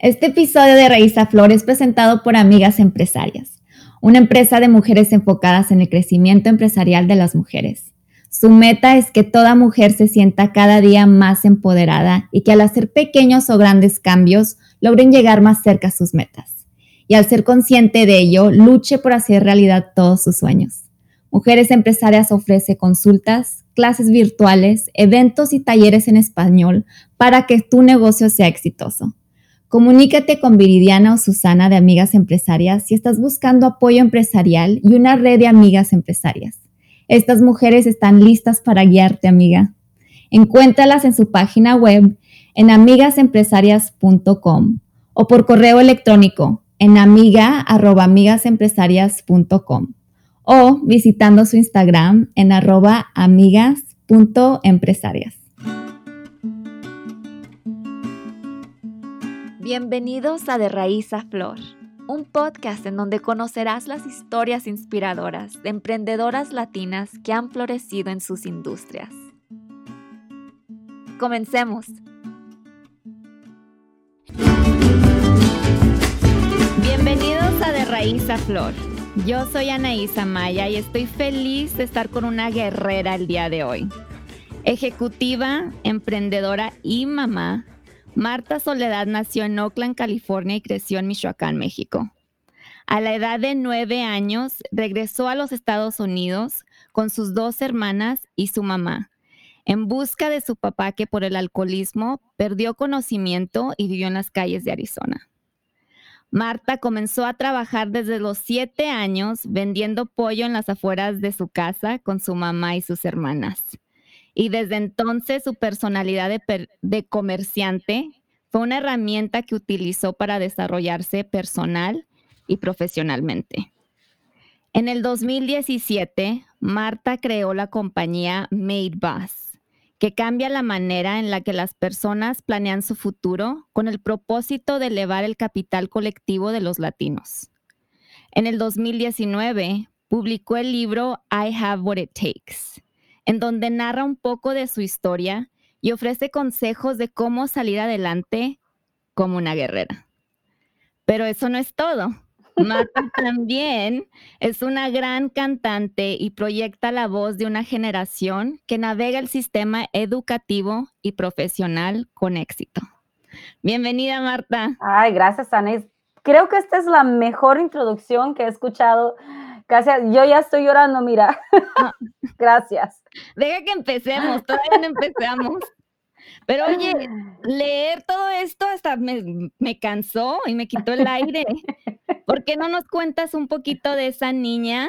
Este episodio de Raíz a Flor es presentado por Amigas Empresarias, una empresa de mujeres enfocadas en el crecimiento empresarial de las mujeres. Su meta es que toda mujer se sienta cada día más empoderada y que al hacer pequeños o grandes cambios logren llegar más cerca a sus metas. Y al ser consciente de ello, luche por hacer realidad todos sus sueños. Mujeres Empresarias ofrece consultas, clases virtuales, eventos y talleres en español para que tu negocio sea exitoso. Comunícate con Viridiana o Susana de Amigas Empresarias si estás buscando apoyo empresarial y una red de amigas empresarias. Estas mujeres están listas para guiarte, amiga. Encuéntralas en su página web en amigasempresarias.com o por correo electrónico en amiga.amigasempresarias.com o visitando su Instagram en arroba amigas.empresarias. Bienvenidos a De Raíz a Flor, un podcast en donde conocerás las historias inspiradoras de emprendedoras latinas que han florecido en sus industrias. Comencemos. Bienvenidos a De Raíz a Flor yo soy Anaísa Maya y estoy feliz de estar con una guerrera el día de hoy. Ejecutiva, emprendedora y mamá, Marta Soledad nació en Oakland, California y creció en Michoacán, México. A la edad de nueve años regresó a los Estados Unidos con sus dos hermanas y su mamá, en busca de su papá que por el alcoholismo perdió conocimiento y vivió en las calles de Arizona. Marta comenzó a trabajar desde los siete años vendiendo pollo en las afueras de su casa con su mamá y sus hermanas. Y desde entonces su personalidad de, comerciante fue una herramienta que utilizó para desarrollarse personal y profesionalmente. En el 2017, Marta creó la compañía Made Bus que cambia la manera en la que las personas planean su futuro con el propósito de elevar el capital colectivo de los latinos. En el 2019, publicó el libro I Have What It Takes, en donde narra un poco de su historia y ofrece consejos de cómo salir adelante como una guerrera. Pero eso no es todo. Marta también es una gran cantante y proyecta la voz de una generación que navega el sistema educativo y profesional con éxito. Bienvenida, Marta. Ay, gracias, Anais. Creo que esta es la mejor introducción que he escuchado. Casi, yo ya estoy llorando, mira. Ah. gracias. Deja que empecemos, todavía no empezamos. Pero oye, leer todo esto hasta me, me, cansó y me quitó el aire. ¿Por qué no nos cuentas un poquito de esa niña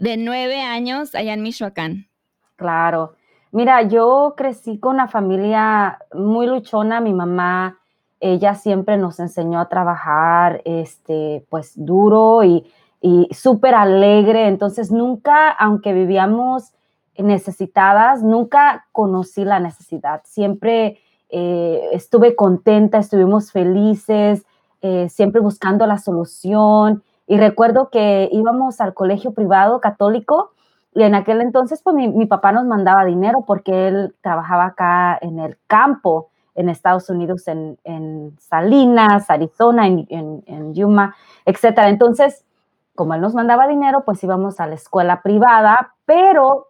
de nueve años allá en Michoacán? Claro. Mira, yo crecí con una familia muy luchona. Mi mamá, ella siempre nos enseñó a trabajar, este, pues duro y, y súper alegre. Entonces nunca, aunque vivíamos necesitadas, nunca conocí la necesidad. Siempre eh, estuve contenta, estuvimos felices, eh, siempre buscando la solución. Y recuerdo que íbamos al colegio privado católico y en aquel entonces pues mi, papá nos mandaba dinero porque él trabajaba acá en el campo en Estados Unidos, en, Salinas, Arizona, en, en, Yuma, etc. Entonces, como él nos mandaba dinero, pues íbamos a la escuela privada, pero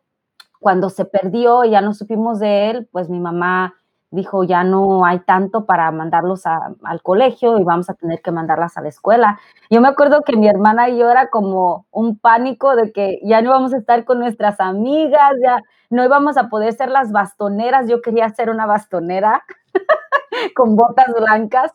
cuando se perdió y ya no supimos de él, pues mi mamá dijo, ya no hay tanto para mandarlos al colegio y vamos a tener que mandarlas a la escuela. Yo me acuerdo que mi hermana y yo era como un pánico de que ya no íbamos a estar con nuestras amigas, ya no íbamos a poder ser las bastoneras. Yo quería ser una bastonera con botas blancas.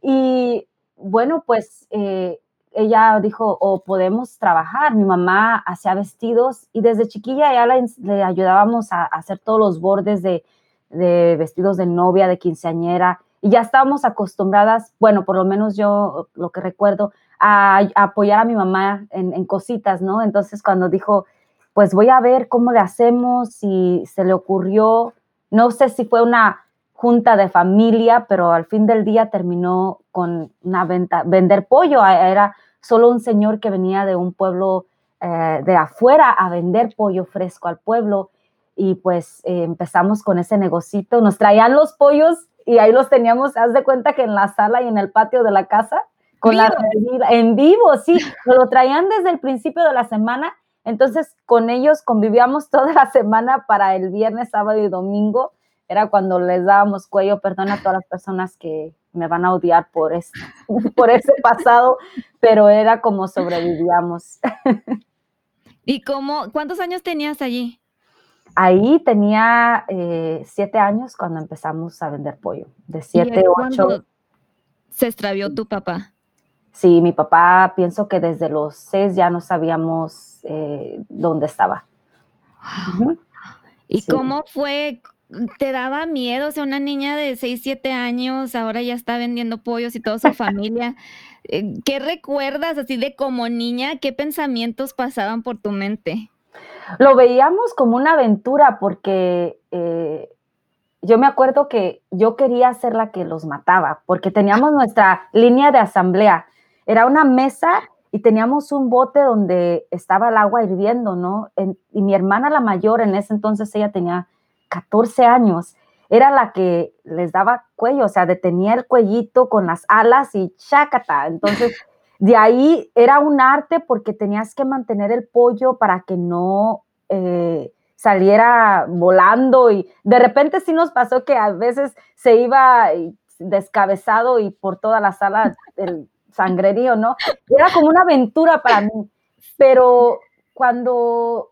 Y bueno, pues eh, ella dijo, o podemos trabajar. Mi mamá hacía vestidos y desde chiquilla ya le, ayudábamos a, hacer todos los bordes de, vestidos de novia, de quinceañera. Y ya estábamos acostumbradas, bueno, por lo menos yo lo que recuerdo, a, apoyar a mi mamá en, cositas, ¿no? Entonces cuando dijo, pues voy a ver cómo le hacemos, y se le ocurrió, no sé si fue una junta de familia, pero al fin del día terminó con una venta, vender pollo. Era solo un señor que venía de un pueblo eh, de afuera a vender pollo fresco al pueblo. Y pues eh, empezamos con ese negocito. Nos traían los pollos y ahí los teníamos, haz de cuenta que en la sala y en el patio de la casa, con la en vivo, sí, nos lo traían desde el principio de la semana, entonces con ellos convivíamos toda la semana para el viernes, sábado y domingo, era cuando les dábamos cuello, perdón a todas las personas que me van a odiar por, este, por ese pasado, pero era como sobrevivíamos. ¿Y cómo, cuántos años tenías allí? Ahí tenía eh, siete años cuando empezamos a vender pollo. De siete, ocho. ¿Se extravió tu papá? Sí, mi papá, pienso que desde los seis ya no sabíamos eh, dónde estaba. ¿Y cómo fue? ¿Te daba miedo? O sea, una niña de seis, siete años, ahora ya está vendiendo pollos y toda su familia. Eh, ¿Qué recuerdas así de como niña? ¿Qué pensamientos pasaban por tu mente? Lo veíamos como una aventura porque eh, yo me acuerdo que yo quería ser la que los mataba porque teníamos nuestra línea de asamblea. Era una mesa y teníamos un bote donde estaba el agua hirviendo, ¿no? y mi hermana la mayor en ese entonces, ella tenía 14 años, era la que les daba cuello, o sea, detenía el cuellito con las alas y chácata. Entonces, de ahí era un arte porque tenías que mantener el pollo para que no eh, saliera volando y de repente sí nos pasó que a veces se iba descabezado y por toda la sala el sangrerío, ¿no? Era como una aventura para mí, pero cuando,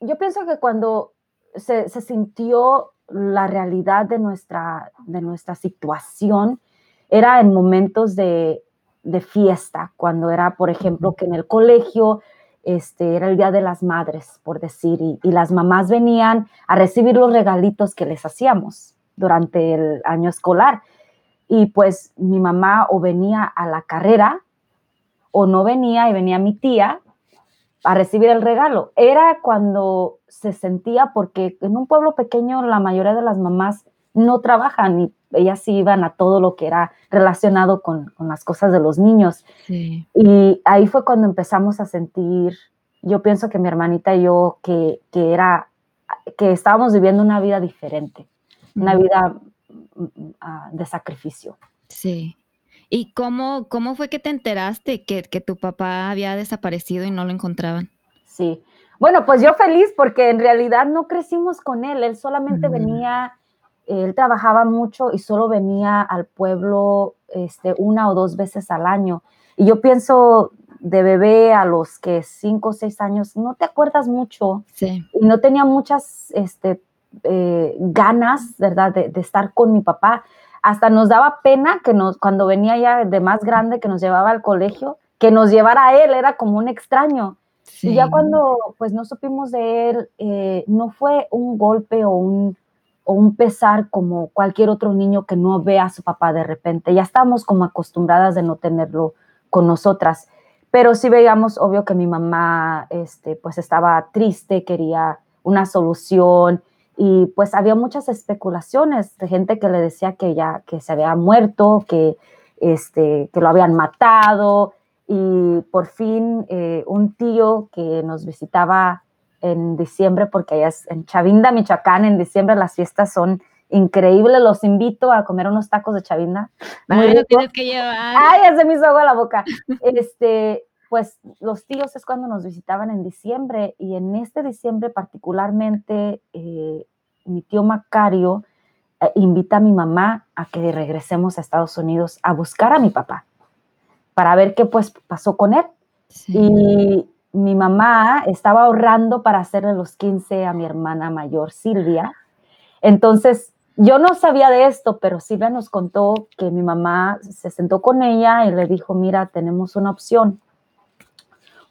yo pienso que cuando se, se sintió la realidad de nuestra, de nuestra situación era en momentos de, fiesta, cuando era, por ejemplo, que en el colegio este, era el Día de las Madres, por decir, y, las mamás venían a recibir los regalitos que les hacíamos durante el año escolar. Y pues mi mamá o venía a la carrera o no venía y venía mi tía a recibir el regalo. Era cuando se sentía, porque en un pueblo pequeño la mayoría de las mamás no trabajan y ellas sí iban a todo lo que era relacionado con, las cosas de los niños. Y ahí fue cuando empezamos a sentir, yo pienso que mi hermanita y yo, que, era, que estábamos viviendo una vida diferente, una vida ah, de sacrificio. Sí. ¿Y cómo, cómo fue que te enteraste que, tu papá había desaparecido y no lo encontraban? Sí. Bueno, pues yo feliz porque en realidad no crecimos con él. Él solamente mm. venía, él trabajaba mucho y solo venía al pueblo este, una o dos veces al año. Y yo pienso de bebé a los que cinco o seis años, no te acuerdas mucho. Sí. Y no tenía muchas este, eh, ganas, ¿verdad?, de, de, estar con mi papá hasta nos daba pena que nos, cuando venía ya de más grande, que nos llevaba al colegio, que nos llevara a él, era como un extraño. Y ya cuando pues no supimos de él, eh, no fue un golpe o un, o un pesar como cualquier otro niño que no ve a su papá de repente. Ya estábamos como acostumbradas de no tenerlo con nosotras. Pero sí veíamos, obvio, que mi mamá este, pues estaba triste, quería una solución y pues había muchas especulaciones de gente que le decía que ya que se había muerto, que, este, que lo habían matado y por fin eh, un tío que nos visitaba en diciembre, porque allá es en Chavinda, Michoacán, en diciembre las fiestas son increíbles, los invito a comer unos tacos de Chavinda. Muy Ay, tienes que llevar. Ay, ya se me hizo agua la boca. Este, pues los tíos es cuando nos visitaban en diciembre y en este diciembre particularmente eh, mi tío Macario eh, invita a mi mamá a que regresemos a Estados Unidos a buscar a mi papá para ver qué pues pasó con él. Y mi mamá estaba ahorrando para hacerle los 15 a mi hermana mayor Silvia. Entonces, yo no sabía de esto, pero Silvia nos contó que mi mamá se sentó con ella y le dijo, mira, tenemos una opción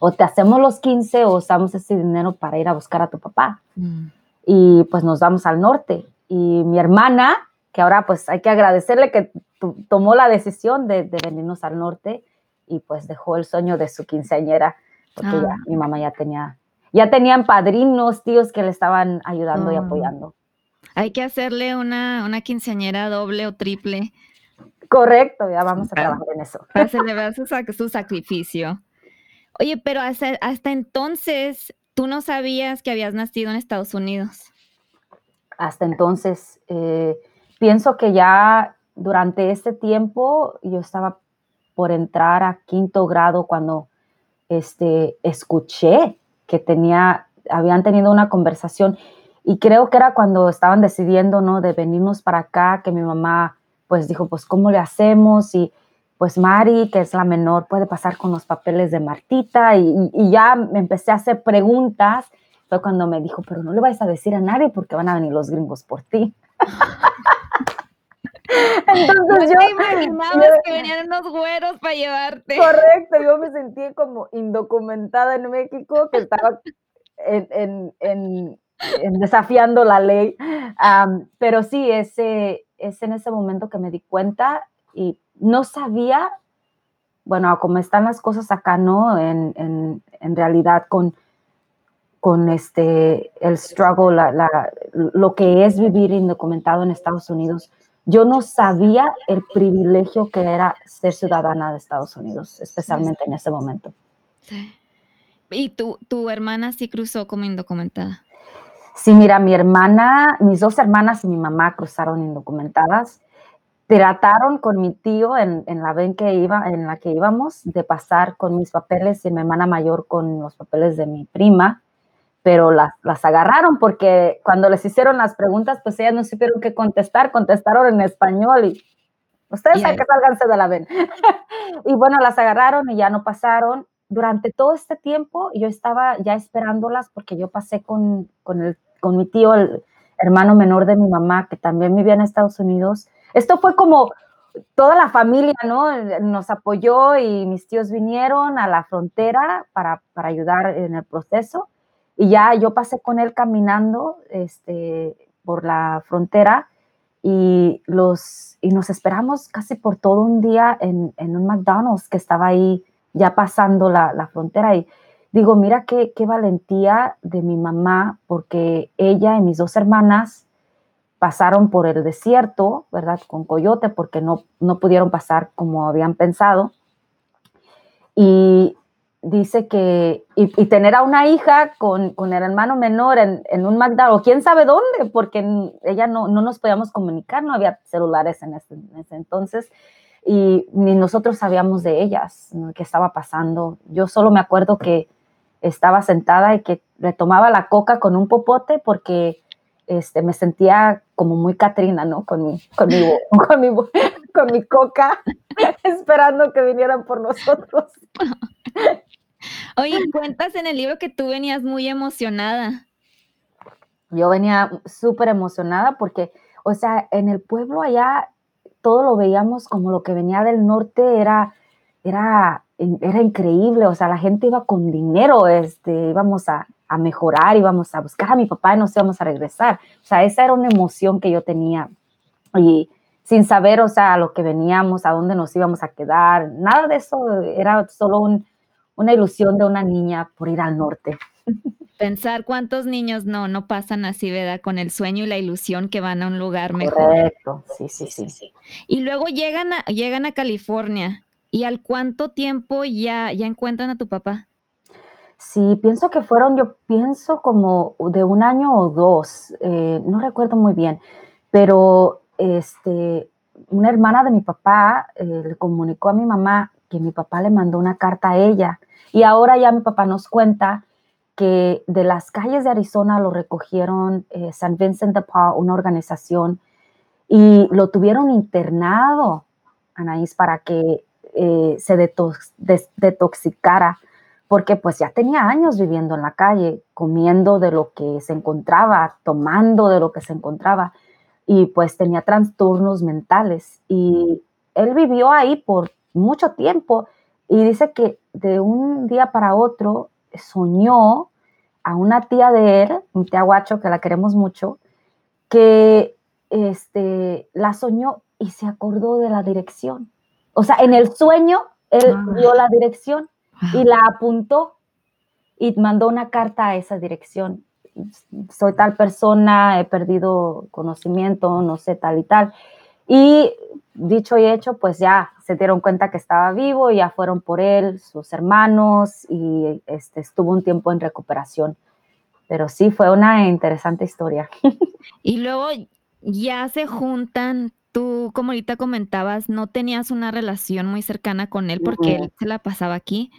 o te hacemos los 15 o usamos ese dinero para ir a buscar a tu papá. Mm. Y pues nos vamos al norte. Y mi hermana, que ahora pues hay que agradecerle que tomó la decisión de, venirnos al norte y pues dejó el sueño de su quinceañera, porque ya, ah. mi mamá ya tenía, ya tenían padrinos, tíos que le estaban ayudando y ah. apoyando. Hay que hacerle una, una quinceañera doble o triple. Correcto, ya vamos a trabajar en eso. Para celebrar su, su sacrificio. Oye, pero hasta, entonces tú no sabías que habías nacido en Estados Unidos. Hasta entonces, eh, pienso que ya durante este tiempo yo estaba por entrar a quinto grado cuando este, escuché que tenía, habían tenido una conversación y creo que era cuando estaban decidiendo, ¿no? De venirnos para acá, que mi mamá pues dijo, pues, ¿cómo le hacemos? Y pues Mari, que es la menor, puede pasar con los papeles de Martita y, y ya me empecé a hacer preguntas. Fue cuando me dijo, pero no le vais a decir a nadie porque van a venir los gringos por ti. Entonces yo... imaginabas que venían unos güeros para llevarte. Correcto, yo me sentí como indocumentada en México, que estaba en, en, en, desafiando la ley. pero sí, ese, es en ese momento que me di cuenta y no sabía, bueno, cómo están las cosas acá, ¿no? En, en, en realidad con, con este, el struggle, la, la, lo que es vivir indocumentado en Estados Unidos yo no sabía el privilegio que era ser ciudadana de Estados Unidos, especialmente en ese momento. ¿Y tu, tu hermana sí cruzó como indocumentada? Sí, mira, mi hermana, mis dos hermanas y mi mamá cruzaron indocumentadas. Trataron con mi tío en, en la ven que iba, en la que íbamos de pasar con mis papeles y mi hermana mayor con los papeles de mi prima pero las, las agarraron porque cuando les hicieron las preguntas, pues ellas no supieron qué contestar, contestaron en español y ustedes hay que salganse de la ven. y bueno, las agarraron y ya no pasaron. Durante todo este tiempo yo estaba ya esperándolas porque yo pasé con, con, el, con mi tío, el hermano menor de mi mamá, que también vivía en Estados Unidos. Esto fue como toda la familia, ¿no? Nos apoyó y mis tíos vinieron a la frontera para, para ayudar en el proceso. Y ya yo pasé con él caminando este, por la frontera y, los, y nos esperamos casi por todo un día en, en un McDonald's que estaba ahí ya pasando la, la frontera. Y digo, mira qué, qué valentía de mi mamá, porque ella y mis dos hermanas pasaron por el desierto, ¿verdad? Con coyote, porque no, no pudieron pasar como habían pensado. Y, dice que, y, tener a una hija con, con el hermano menor en, en, un McDonald's, o quién sabe dónde, porque ella no, no nos podíamos comunicar, no había celulares en ese, en ese, entonces, y ni nosotros sabíamos de ellas, qué estaba pasando. Yo solo me acuerdo que estaba sentada y que le tomaba la coca con un popote porque este, me sentía como muy Catrina, ¿no? Con mi, con mi, con mi, con mi coca, esperando que vinieran por nosotros. Oye, cuentas en el libro que tú venías muy emocionada. Yo venía súper emocionada porque, o sea, en el pueblo allá todo lo veíamos como lo que venía del norte era, era, era increíble, o sea, la gente iba con dinero, este, íbamos a, a mejorar, íbamos a buscar a mi papá y nos íbamos a regresar. O sea, esa era una emoción que yo tenía. Y sin saber, o sea, a lo que veníamos, a dónde nos íbamos a quedar, nada de eso, era solo un, una ilusión de una niña por ir al norte. Pensar cuántos niños no, no pasan así, ¿verdad? Con el sueño y la ilusión que van a un lugar mejor. Correcto, sí, sí, sí, sí. Y luego llegan a, llegan a California. ¿Y al cuánto tiempo ya, ya encuentran a tu papá? Sí, pienso que fueron, yo pienso como de un año o dos, eh, no recuerdo muy bien, pero este, una hermana de mi papá eh, le comunicó a mi mamá que mi papá le mandó una carta a ella. Y ahora ya mi papá nos cuenta que de las calles de Arizona lo recogieron eh, San Vincent de Paul, una organización, y lo tuvieron internado, Anaís, para que eh, se detoxicara, porque pues ya tenía años viviendo en la calle, comiendo de lo que se encontraba, tomando de lo que se encontraba, y pues tenía trastornos mentales. Y él vivió ahí por mucho tiempo y dice que de un día para otro soñó a una tía de él, mi tía Guacho, que la queremos mucho, que este, la soñó y se acordó de la dirección. O sea, en el sueño él ah. vio la dirección y la apuntó y mandó una carta a esa dirección. Soy tal persona, he perdido conocimiento, no sé, tal y tal. Y dicho y hecho, pues ya se dieron cuenta que estaba vivo, ya fueron por él, sus hermanos, y este, estuvo un tiempo en recuperación. Pero sí, fue una interesante historia. Y luego ya se juntan, tú como ahorita comentabas, no tenías una relación muy cercana con él porque él se la pasaba aquí.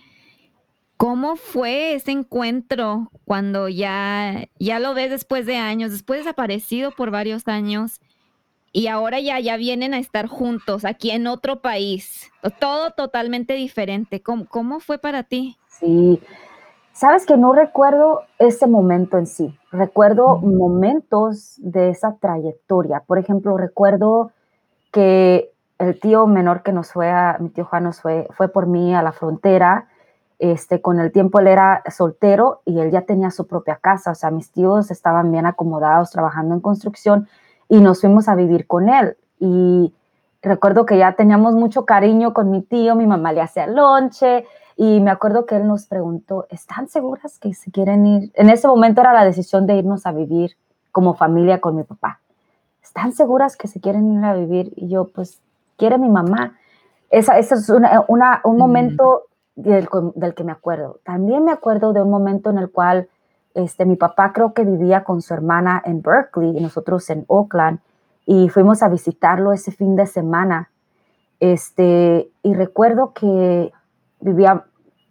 ¿Cómo fue ese encuentro cuando ya, ya lo ves después de años, después desaparecido por varios años y ahora ya, ya vienen a estar juntos aquí en otro país? Todo totalmente diferente. ¿Cómo, cómo fue para ti? Sí, sabes que no recuerdo ese momento en sí, recuerdo momentos de esa trayectoria. Por ejemplo, recuerdo que el tío menor que nos fue, a, mi tío Juan nos fue, fue por mí a la frontera este, con el tiempo él era soltero y él ya tenía su propia casa, o sea, mis tíos estaban bien acomodados trabajando en construcción y nos fuimos a vivir con él. Y recuerdo que ya teníamos mucho cariño con mi tío, mi mamá le hacía lonche y me acuerdo que él nos preguntó, ¿están seguras que se quieren ir? En ese momento era la decisión de irnos a vivir como familia con mi papá. ¿Están seguras que se quieren ir a vivir? Y yo, pues, quiere mi mamá. Esa, ese es una, un momento del, que me acuerdo. También me acuerdo de un momento en el cual este, mi papá creo que vivía con su hermana en Berkeley y nosotros en Oakland y fuimos a visitarlo ese fin de semana. Este, y recuerdo que vivía,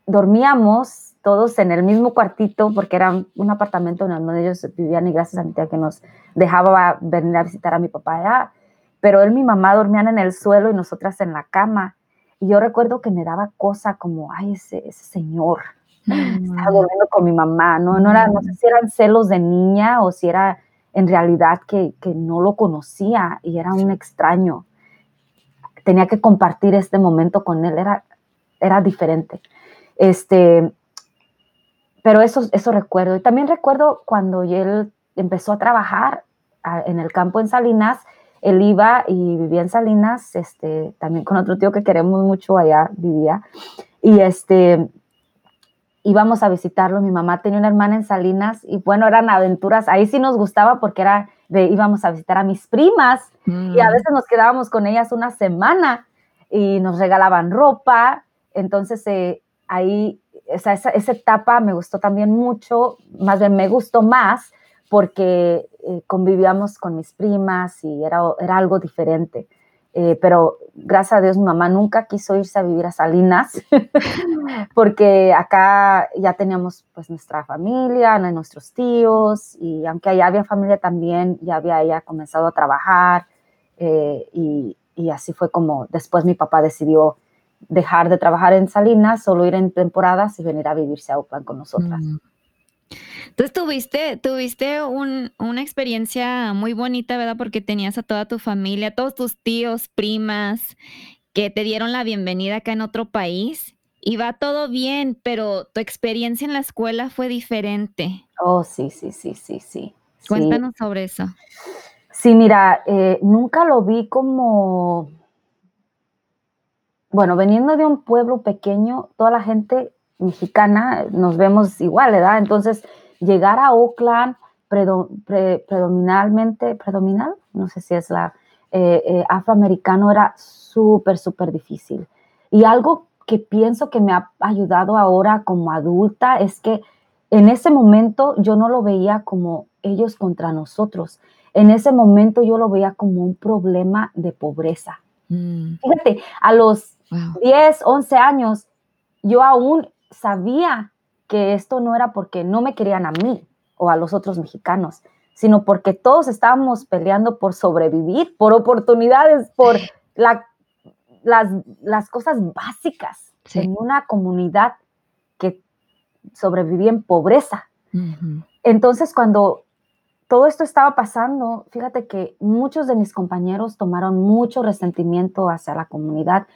dormíamos todos en el mismo cuartito porque era un apartamento en donde ellos vivían y gracias a mi tía que nos dejaba venir a visitar a mi papá allá. Pero él y mi mamá dormían en el suelo y nosotras en la cama. Y yo recuerdo que me daba cosa como, ay, ese, ese señor estaba mm. durmiendo con mi mamá, ¿no? No, era, no sé si eran celos de niña o si era en realidad que, que no lo conocía y era un extraño. Tenía que compartir este momento con él, era, era diferente. Este, pero eso, eso recuerdo. Y también recuerdo cuando él empezó a trabajar en el campo en Salinas, él iba y vivía en Salinas, este, también con otro tío que queremos mucho allá vivía, y este, íbamos a visitarlo, mi mamá tenía una hermana en Salinas, y bueno, eran aventuras, ahí sí nos gustaba porque era de, íbamos a visitar a mis primas, y a mm. veces nos quedábamos con ellas una semana, y nos regalaban ropa, entonces eh, ahí, esa, esa etapa me gustó también mucho, más bien me gustó más, porque eh, convivíamos con mis primas y era, era algo diferente. Eh, pero gracias a Dios mi mamá nunca quiso irse a vivir a Salinas porque acá ya teníamos pues nuestra familia, nuestros tíos y aunque allá había familia también, ya había ella comenzado a trabajar eh, y, y, así fue como después mi papá decidió dejar de trabajar en Salinas, solo ir en temporadas y venir a vivirse a Oakland con nosotras. Mm. Entonces tuviste, tuviste una experiencia muy bonita, ¿verdad? Porque tenías a toda tu familia, todos tus tíos, primas, que te dieron la bienvenida acá en otro país. Y va todo bien, pero tu experiencia en la escuela fue diferente. Oh, sí, sí, sí, sí, sí. Cuéntanos sobre eso. Sí, mira, eh, nunca lo vi como, bueno, veniendo de un pueblo pequeño, toda la gente mexicana nos vemos igual, ¿verdad? Entonces, llegar a Oakland predominantemente, predominal, no sé si es la eh, eh, afroamericano, era súper, súper difícil. Y algo que pienso que me ha ayudado ahora como adulta es que en ese momento yo no lo veía como ellos contra nosotros. En ese momento yo lo veía como un problema de pobreza. Mm. Fíjate, a los 10, 11 años, yo aún sabía que esto no era porque no me querían a mí o a los otros mexicanos, sino porque todos estábamos peleando por sobrevivir, por oportunidades, por las, las, cosas básicas en una comunidad que sobrevivía en pobreza. Entonces, cuando todo esto estaba pasando, fíjate que muchos de mis compañeros tomaron mucho resentimiento hacia la comunidad.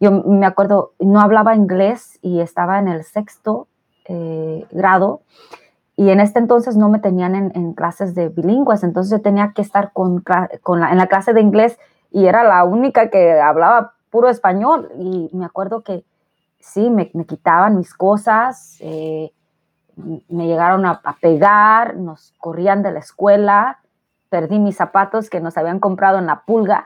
Yo me acuerdo, no hablaba inglés y estaba en el sexto eh, grado y en este entonces no me tenían en, clases de bilingües, entonces yo tenía que estar con, la, en la clase de inglés y era la única que hablaba puro español y me acuerdo que sí, me, me quitaban mis cosas, eh, me llegaron a, pegar, nos corrían de la escuela, perdí mis zapatos que nos habían comprado en la pulga.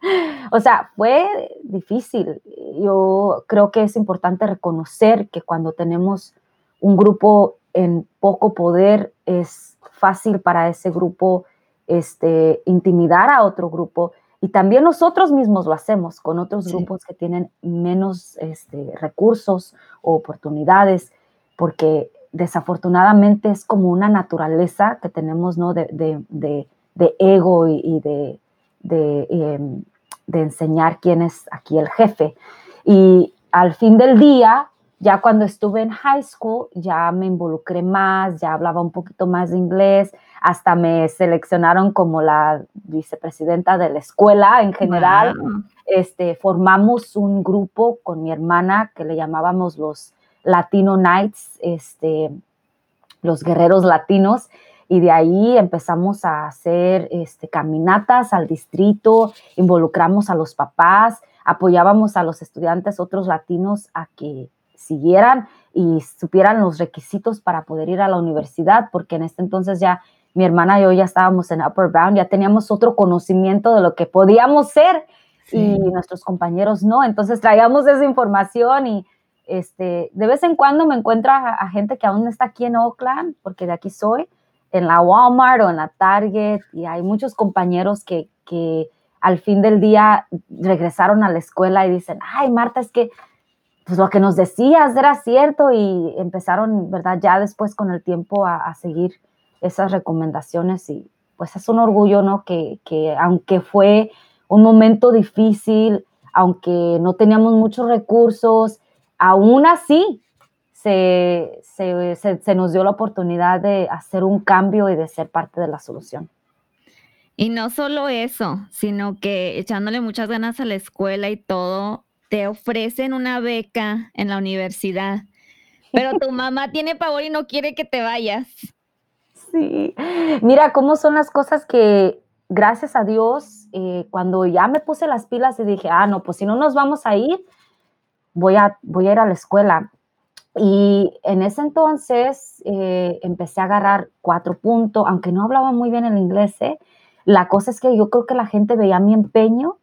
o sea, fue difícil. Yo creo que es importante reconocer que cuando tenemos un grupo en poco poder, es fácil para ese grupo este, intimidar a otro grupo. Y también nosotros mismos lo hacemos con otros grupos que tienen menos este, recursos o oportunidades, porque desafortunadamente es como una naturaleza que tenemos ¿no? de, ego y, de, em, de, enseñar quién es aquí el jefe. Y al fin del día, ya cuando estuve en high school, ya me involucré más, ya hablaba un poquito más de inglés, hasta me seleccionaron como la vicepresidenta de la escuela en general. Este, formamos un grupo con mi hermana que le llamábamos los Latino Nights, este, los guerreros latinos, y de ahí empezamos a hacer este, caminatas al distrito, involucramos a los papás, apoyábamos a los estudiantes, otros latinos, a que siguieran y supieran los requisitos para poder ir a la universidad, porque en este entonces ya mi hermana y yo ya estábamos en Upper Bound, ya teníamos otro conocimiento de lo que podíamos ser y nuestros compañeros no. Entonces traíamos esa información y este, de vez en cuando me encuentro a, gente que aún está aquí en Oakland, porque de aquí soy, en la Walmart o en la Target, y hay muchos compañeros que, que al fin del día regresaron a la escuela y dicen, ay, Marta, es que pues lo que nos decías era cierto y empezaron, ¿verdad? Ya después con el tiempo a, seguir esas recomendaciones y pues es un orgullo, ¿no? Que, que, aunque fue un momento difícil, aunque no teníamos muchos recursos, aún así se, se, se, nos dio la oportunidad de hacer un cambio y de ser parte de la solución. Y no solo eso, sino que echándole muchas ganas a la escuela y todo, te ofrecen una beca en la universidad, pero tu mamá tiene pavor y no quiere que te vayas. Sí, mira cómo son las cosas que, gracias a Dios, eh, cuando ya me puse las pilas y dije, ah, no, pues si no nos vamos a ir, voy a, voy a ir a la escuela. Y en ese entonces eh, empecé a agarrar cuatro puntos, aunque no hablaba muy bien el inglés. ¿eh? La cosa es que yo creo que la gente veía mi empeño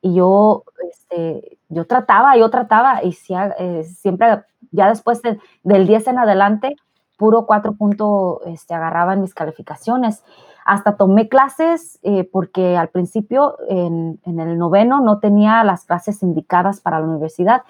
y yo, este, yo trataba, yo trataba y eh, siempre, ya después del 10 en adelante, puro cuatro puntos este, agarraba en mis calificaciones. Hasta tomé clases porque al principio en, en, el noveno no tenía las clases indicadas para la universidad.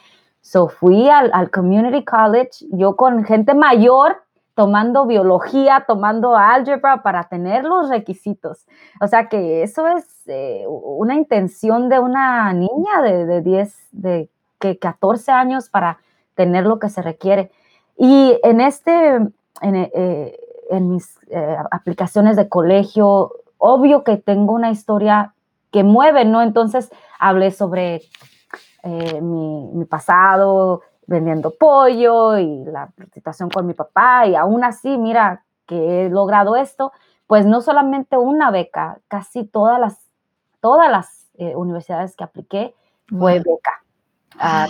So fui al, al, community college, yo con gente mayor tomando biología, tomando álgebra para tener los requisitos. O sea que eso es eh, una intención de una niña de, de 10, de que 14 años para tener lo que se requiere. Y en este, en, eh, en mis eh, aplicaciones de colegio, obvio que tengo una historia que mueve, ¿no? Entonces hablé sobre eh, mi, pasado vendiendo pollo y la situación con mi papá y aún así, mira, que he logrado esto, pues no solamente una beca, casi todas las, todas las eh, universidades que apliqué fue beca. Ah,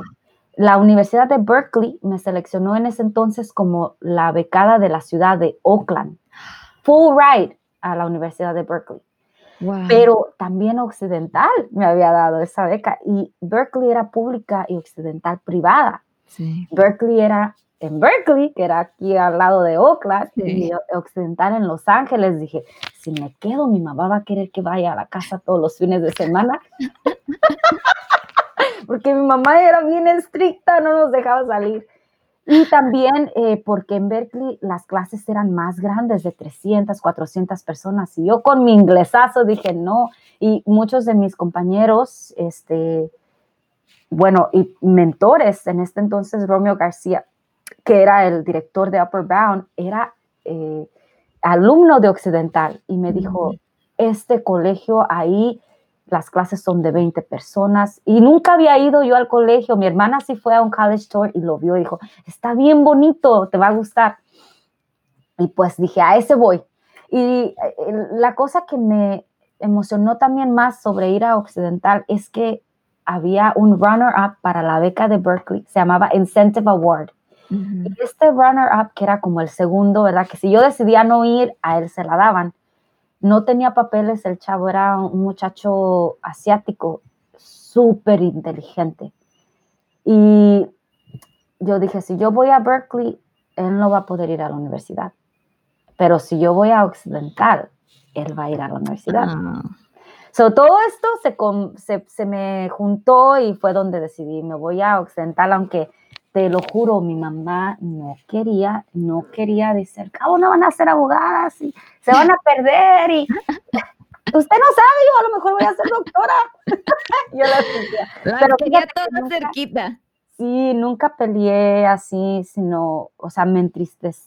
la Universidad de Berkeley me seleccionó en ese entonces como la becada de la ciudad de Oakland. Full ride a la Universidad de Berkeley. Pero también Occidental me había dado esa beca y Berkeley era pública y Occidental privada. Berkeley era en Berkeley, que era aquí al lado de Oakland, y Occidental en Los Ángeles. Dije, si me quedo, mi mamá va a querer que vaya a la casa todos los fines de semana. Porque mi mamá era bien estricta, no nos dejaba salir. Y también eh, porque en Berkeley las clases eran más grandes, de 300, 400 personas. Y yo con mi inglesazo dije no. Y muchos de mis compañeros, este, bueno, y mentores en este entonces, Romeo García, que era el director de Upper Bound, era eh, alumno de Occidental y me dijo, este colegio ahí las clases son de 20 personas y nunca había ido yo al colegio. Mi hermana sí fue a un college tour y lo vio y dijo, está bien bonito, te va a gustar. Y pues dije, a ese voy. Y eh, la cosa que me emocionó también más sobre ir a Occidental es que había un runner-up para la beca de Berkeley, se llamaba Incentive Award. Y este runner-up, que era como el segundo, ¿verdad? Que si yo decidía no ir, a él se la daban no tenía papeles, el chavo era un muchacho asiático, súper inteligente. Y yo dije, si yo voy a Berkeley, él no va a poder ir a la universidad. Pero si yo voy a Occidental, él va a ir a la universidad. Ah. So, todo esto se, se, me juntó y fue donde decidí, me voy a Occidental, aunque te lo juro, mi mamá no quería, no quería decir, cabo, no van a ser abogadas y se van a perder y usted no sabe, yo a lo mejor voy a ser doctora. yo la decía. Pero quería toda cerquita. Sí, nunca peleé así, sino, o sea, me,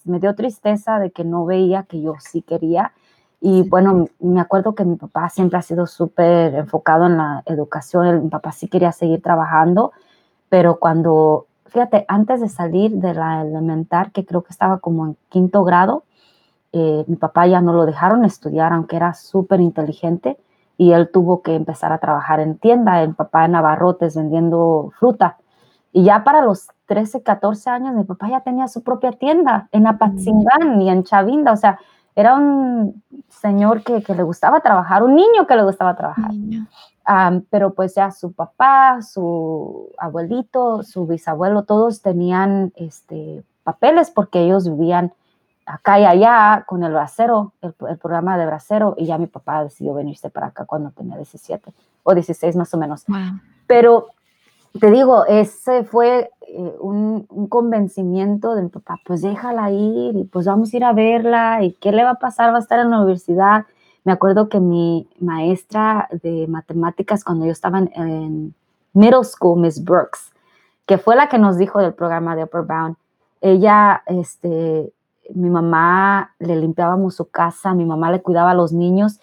me dio tristeza de que no veía que yo sí quería. Y bueno, me acuerdo que mi papá siempre ha sido súper enfocado en la educación, mi papá sí quería seguir trabajando, pero cuando, fíjate, antes de salir de la elemental, que creo que estaba como en quinto grado, eh, mi papá ya no lo dejaron estudiar, aunque era súper inteligente, y él tuvo que empezar a trabajar en tienda, el papá en Navarrotes vendiendo fruta. Y ya para los 13, 14 años, mi papá ya tenía su propia tienda en Apatzingán y en Chavinda. O sea, era un señor que, le gustaba trabajar, un niño que le gustaba trabajar. pero pues ya su papá, su abuelito, su bisabuelo, todos tenían este, papeles porque ellos vivían acá y allá con el bracero, el, programa de bracero, y ya mi papá decidió venirse para acá cuando tenía 17 o 16 más o menos. Pero te digo, ese fue eh, un, convencimiento de mi papá, pues déjala ir y pues vamos a ir a verla y qué le va a pasar, va a estar en la universidad. Me acuerdo que mi maestra de matemáticas cuando yo estaba en, middle school, Miss Brooks, que fue la que nos dijo del programa de Upper Bound, ella, este, mi mamá le limpiábamos su casa, mi mamá le cuidaba a los niños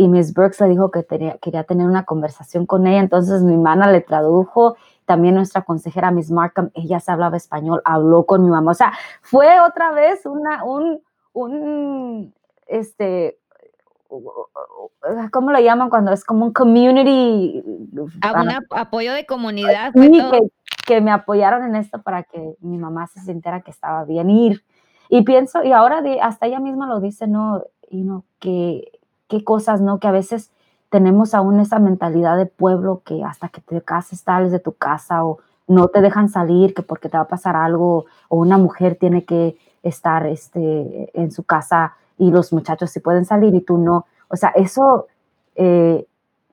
y Miss Brooks le dijo que quería tener una conversación con ella, entonces mi mamá le tradujo, también nuestra consejera Miss Markham, ella se hablaba español, habló con mi mamá, o sea, fue otra vez una, un, un, este, ¿cómo lo llaman cuando es como un community? Ah, un apoyo de comunidad. que, que, me apoyaron en esto para que mi mamá se sintiera que estaba bien ir. Y pienso, y ahora hasta ella misma lo dice, ¿no? Y no que qué cosas, ¿no? Que a veces tenemos aún esa mentalidad de pueblo que hasta que te cases sales de tu casa o no te dejan salir, que porque te va a pasar algo, o una mujer tiene que estar este, en su casa y los muchachos sí pueden salir y tú no. O sea, eso eh,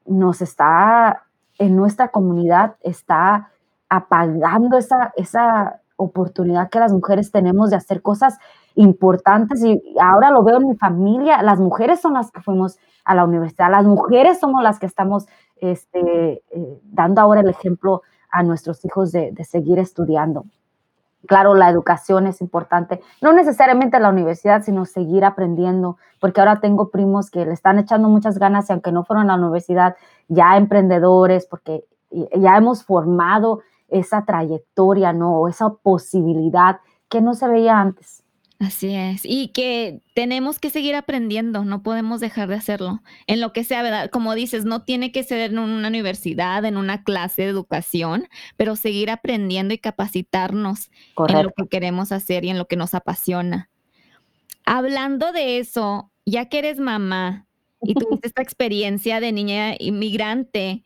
nos está, en nuestra comunidad, está apagando esa, esa oportunidad que las mujeres tenemos de hacer cosas importantes y ahora lo veo en mi familia, las mujeres son las que fuimos a la universidad, las mujeres somos las que estamos este, eh, dando ahora el ejemplo a nuestros hijos de, seguir estudiando. Claro, la educación es importante, no necesariamente la universidad, sino seguir aprendiendo, porque ahora tengo primos que le están echando muchas ganas y aunque no fueron a la universidad, ya emprendedores, porque ya hemos formado esa trayectoria, ¿no? Esa posibilidad que no se veía antes. Así es, y que tenemos que seguir aprendiendo, no podemos dejar de hacerlo. En lo que sea, ¿verdad? Como dices, no tiene que ser en una universidad, en una clase de educación, pero seguir aprendiendo y capacitarnos en lo que queremos hacer y en lo que nos apasiona. Hablando de eso, ya que eres mamá y tuviste esta experiencia de niña inmigrante,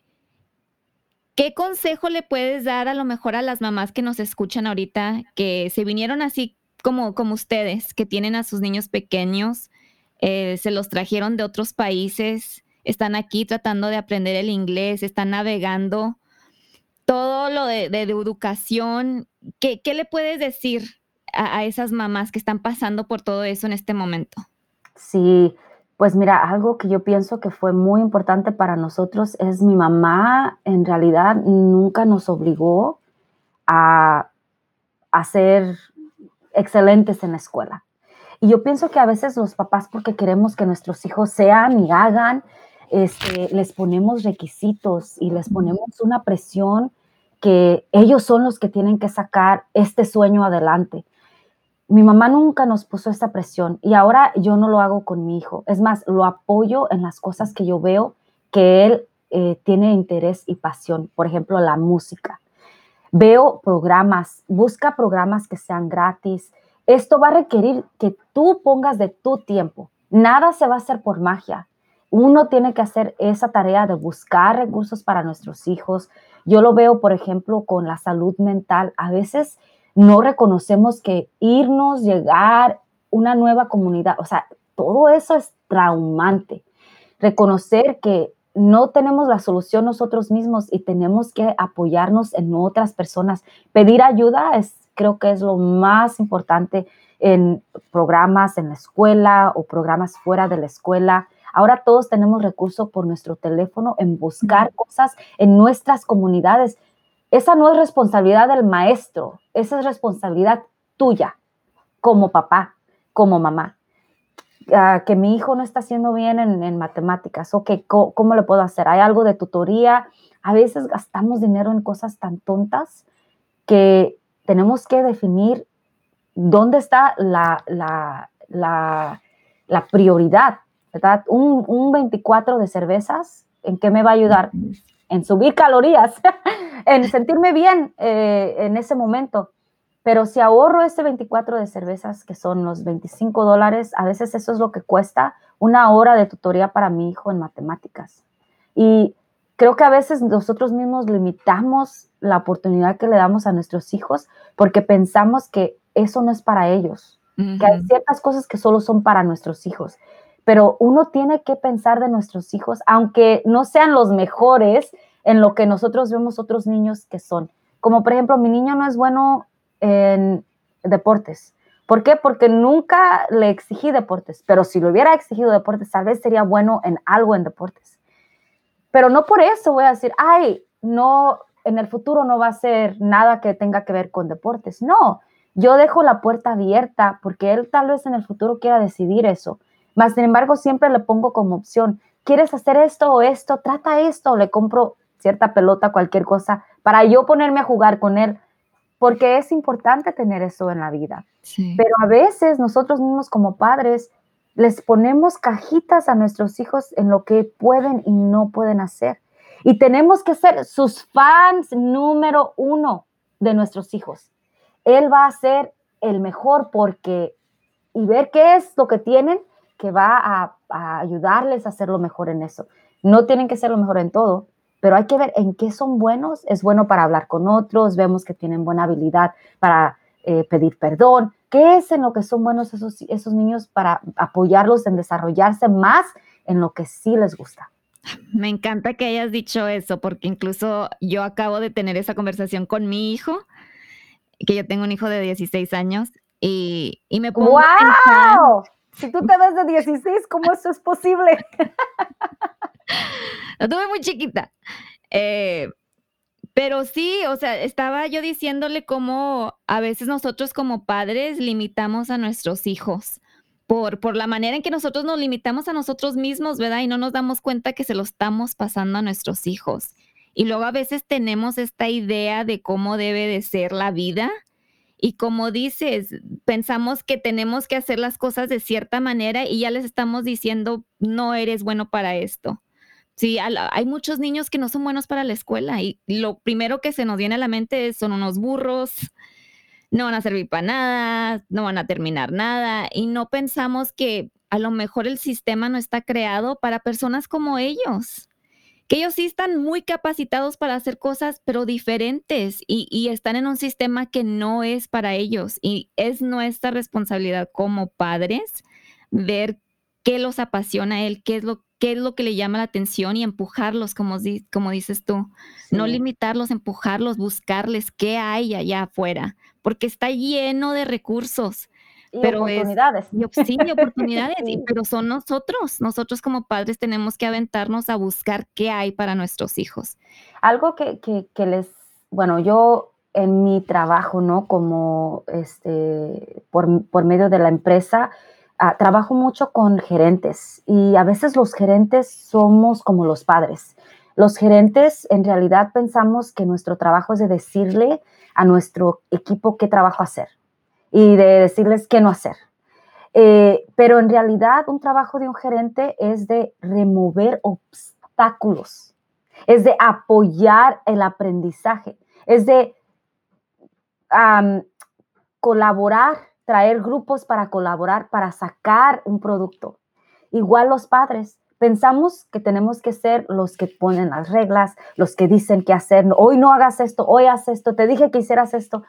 ¿qué consejo le puedes dar a lo mejor a las mamás que nos escuchan ahorita, que se vinieron así como, como ustedes, que tienen a sus niños pequeños, eh, se los trajeron de otros países, están aquí tratando de aprender el inglés, están navegando, todo lo de, educación, ¿qué, le puedes decir a, esas mamás que están pasando por todo eso en este momento? Sí, pues mira, algo que yo pienso que fue muy importante para nosotros es mi mamá en realidad nunca nos obligó a, a ser excelentes en la escuela. Y yo pienso que a veces los papás, porque queremos que nuestros hijos sean y hagan, este, les ponemos requisitos y les ponemos una presión que ellos son los que tienen que sacar este sueño adelante. Mi mamá nunca nos puso esa presión y ahora yo no lo hago con mi hijo. Es más, lo apoyo en las cosas que yo veo que él eh, tiene interés y pasión. Por ejemplo, la música. Veo programas, busca programas que sean gratis. Esto va a requerir que tú pongas de tu tiempo. Nada se va a hacer por magia. Uno tiene que hacer esa tarea de buscar recursos para nuestros hijos. Yo lo veo, por ejemplo, con la salud mental. A veces no reconocemos que irnos, llegar, una nueva comunidad, o sea, todo eso es traumante. Reconocer que no tenemos la solución nosotros mismos y tenemos que apoyarnos en otras personas. Pedir ayuda es, creo que es lo más importante en programas en la escuela o programas fuera de la escuela. Ahora todos tenemos recursos por nuestro teléfono en buscar cosas en nuestras comunidades. Esa no es responsabilidad del maestro, esa es responsabilidad tuya como papá, como mamá. Ah, que mi hijo no está haciendo bien en, matemáticas, o que ¿cómo, le puedo hacer? Hay algo de tutoría. A veces gastamos dinero en cosas tan tontas que tenemos que definir dónde está la, la, la, prioridad, ¿verdad? Un, un, 24 de cervezas, ¿en qué me va a ayudar? En subir calorías, en sentirme bien eh, en ese momento. Pero si ahorro ese 24 de cervezas, que son los 25 dólares, a veces eso es lo que cuesta una hora de tutoría para mi hijo en matemáticas. Y creo que a veces nosotros mismos limitamos la oportunidad que le damos a nuestros hijos porque pensamos que eso no es para ellos, que hay ciertas cosas que solo son para nuestros hijos. Pero uno tiene que pensar de nuestros hijos, aunque no sean los mejores en lo que nosotros vemos otros niños que son. Como por ejemplo, mi niño no es bueno en deportes. ¿Por qué? Porque nunca le exigí deportes, pero si lo hubiera exigido deportes, tal vez sería bueno en algo en deportes. Pero no por eso voy a decir, ay, no, en el futuro no va a ser nada que tenga que ver con deportes. No, yo dejo la puerta abierta porque él tal vez en el futuro quiera decidir eso. Más sin embargo, siempre le pongo como opción, ¿quieres hacer esto o esto? Trata esto, le compro cierta pelota, cualquier cosa, para yo ponerme a jugar con él porque es importante tener eso en la vida. Pero a veces nosotros mismos como padres les ponemos cajitas a nuestros hijos en lo que pueden y no pueden hacer. Y tenemos que ser sus fans número uno de nuestros hijos. Él va a ser el mejor porque, y ver qué es lo que tienen, que va a, a ayudarles a hacer lo mejor en eso. No tienen que ser lo mejor en todo, pero hay que ver en qué son buenos. Es bueno para hablar con otros, vemos que tienen buena habilidad para eh, pedir perdón. ¿Qué es en lo que son buenos esos, esos niños para apoyarlos en desarrollarse más en lo que sí les gusta? Me encanta que hayas dicho eso, porque incluso yo acabo de tener esa conversación con mi hijo, que yo tengo un hijo de 16 años, y, y me pongo ¡Wow! Si tú te ves de 16, ¿cómo eso es posible? La tuve muy chiquita. Eh, pero sí, o sea, estaba yo diciéndole cómo a veces nosotros como padres limitamos a nuestros hijos por, por la manera en que nosotros nos limitamos a nosotros mismos, ¿verdad? Y no nos damos cuenta que se lo estamos pasando a nuestros hijos. Y luego a veces tenemos esta idea de cómo debe de ser la vida. Y como dices, pensamos que tenemos que hacer las cosas de cierta manera y ya les estamos diciendo, no eres bueno para esto. Sí, hay muchos niños que no son buenos para la escuela y lo primero que se nos viene a la mente son unos burros, no van a servir para nada, no van a terminar nada y no pensamos que a lo mejor el sistema no está creado para personas como ellos, que ellos sí están muy capacitados para hacer cosas, pero diferentes y, y están en un sistema que no es para ellos y es nuestra responsabilidad como padres ver qué los apasiona a él, qué es lo qué es lo que le llama la atención y empujarlos, como, como dices tú. No limitarlos, empujarlos, buscarles qué hay allá afuera, porque está lleno de recursos. Y pero oportunidades. sí, oportunidades, pero son nosotros. Nosotros como padres tenemos que aventarnos a buscar qué hay para nuestros hijos. Algo que, que, que les, bueno, yo en mi trabajo, ¿no? Como este, por, por medio de la empresa, Ah, trabajo mucho con gerentes y a veces los gerentes somos como los padres. Los gerentes en realidad pensamos que nuestro trabajo es de decirle a nuestro equipo qué trabajo hacer y de decirles qué no hacer. Eh, pero en realidad un trabajo de un gerente es de remover obstáculos, es de apoyar el aprendizaje, es de colaborar traer grupos para colaborar, para sacar un producto. Igual los padres, pensamos que tenemos que ser los que ponen las reglas, los que dicen qué hacer, hoy no hagas esto, hoy haz esto, te dije que hicieras esto.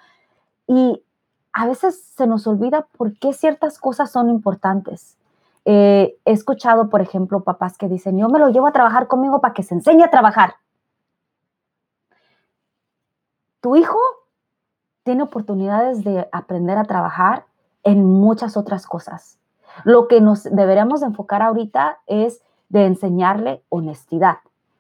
Y a veces se nos olvida por qué ciertas cosas son importantes. Eh, he escuchado, por ejemplo, papás que dicen, yo me lo llevo a trabajar conmigo para que se enseñe a trabajar. Tu hijo tiene oportunidades de aprender a trabajar en muchas otras cosas. Lo que nos deberíamos enfocar ahorita es de enseñarle honestidad,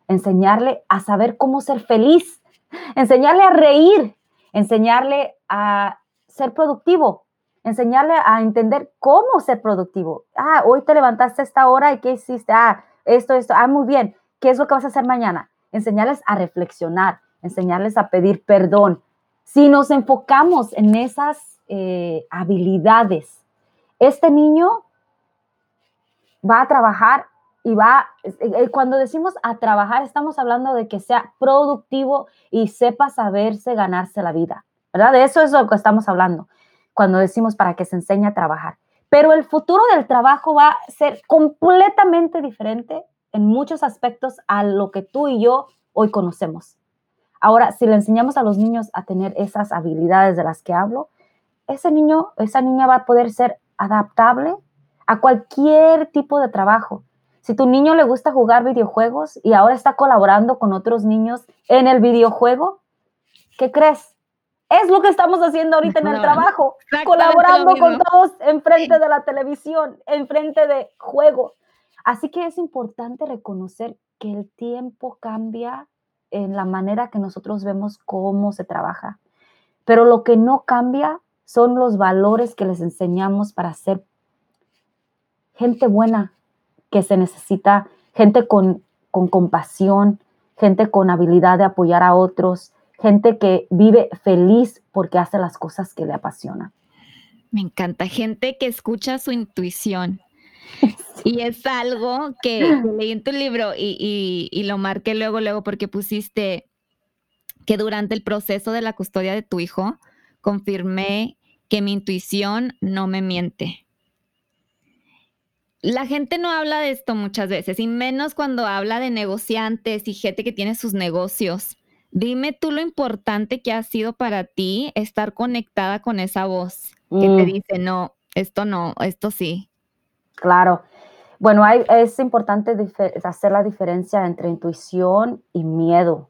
enseñarle a saber cómo ser feliz, enseñarle a reír, enseñarle a ser productivo, enseñarle a entender cómo ser productivo. Ah, hoy te levantaste a esta hora y qué hiciste. Ah, esto, esto. Ah, muy bien. ¿Qué es lo que vas a hacer mañana? Enseñarles a reflexionar, enseñarles a pedir perdón. Si nos enfocamos en esas eh, habilidades, este niño va a trabajar y va, eh, cuando decimos a trabajar, estamos hablando de que sea productivo y sepa saberse ganarse la vida, ¿verdad? De eso es lo que estamos hablando cuando decimos para que se enseñe a trabajar. Pero el futuro del trabajo va a ser completamente diferente en muchos aspectos a lo que tú y yo hoy conocemos. Ahora, si le enseñamos a los niños a tener esas habilidades de las que hablo, ese niño, esa niña va a poder ser adaptable a cualquier tipo de trabajo. Si tu niño le gusta jugar videojuegos y ahora está colaborando con otros niños en el videojuego, ¿qué crees? Es lo que estamos haciendo ahorita en el trabajo, colaborando con todos enfrente de la televisión, enfrente de juego. Así que es importante reconocer que el tiempo cambia en la manera que nosotros vemos cómo se trabaja. Pero lo que no cambia son los valores que les enseñamos para ser gente buena que se necesita, gente con, con compasión, gente con habilidad de apoyar a otros, gente que vive feliz porque hace las cosas que le apasionan. Me encanta, gente que escucha su intuición. Y es algo que, leí en tu libro y, y, lo marqué luego, luego, porque pusiste que durante el proceso de la custodia de tu hijo, confirmé que mi intuición no me miente. La gente no habla de esto muchas veces, y menos cuando habla de negociantes y gente que tiene sus negocios. Dime tú lo importante que ha sido para ti estar conectada con esa voz que te mm. dice, no, esto no, esto sí. Claro. Bueno, hay, es importante hacer la diferencia entre intuición y miedo,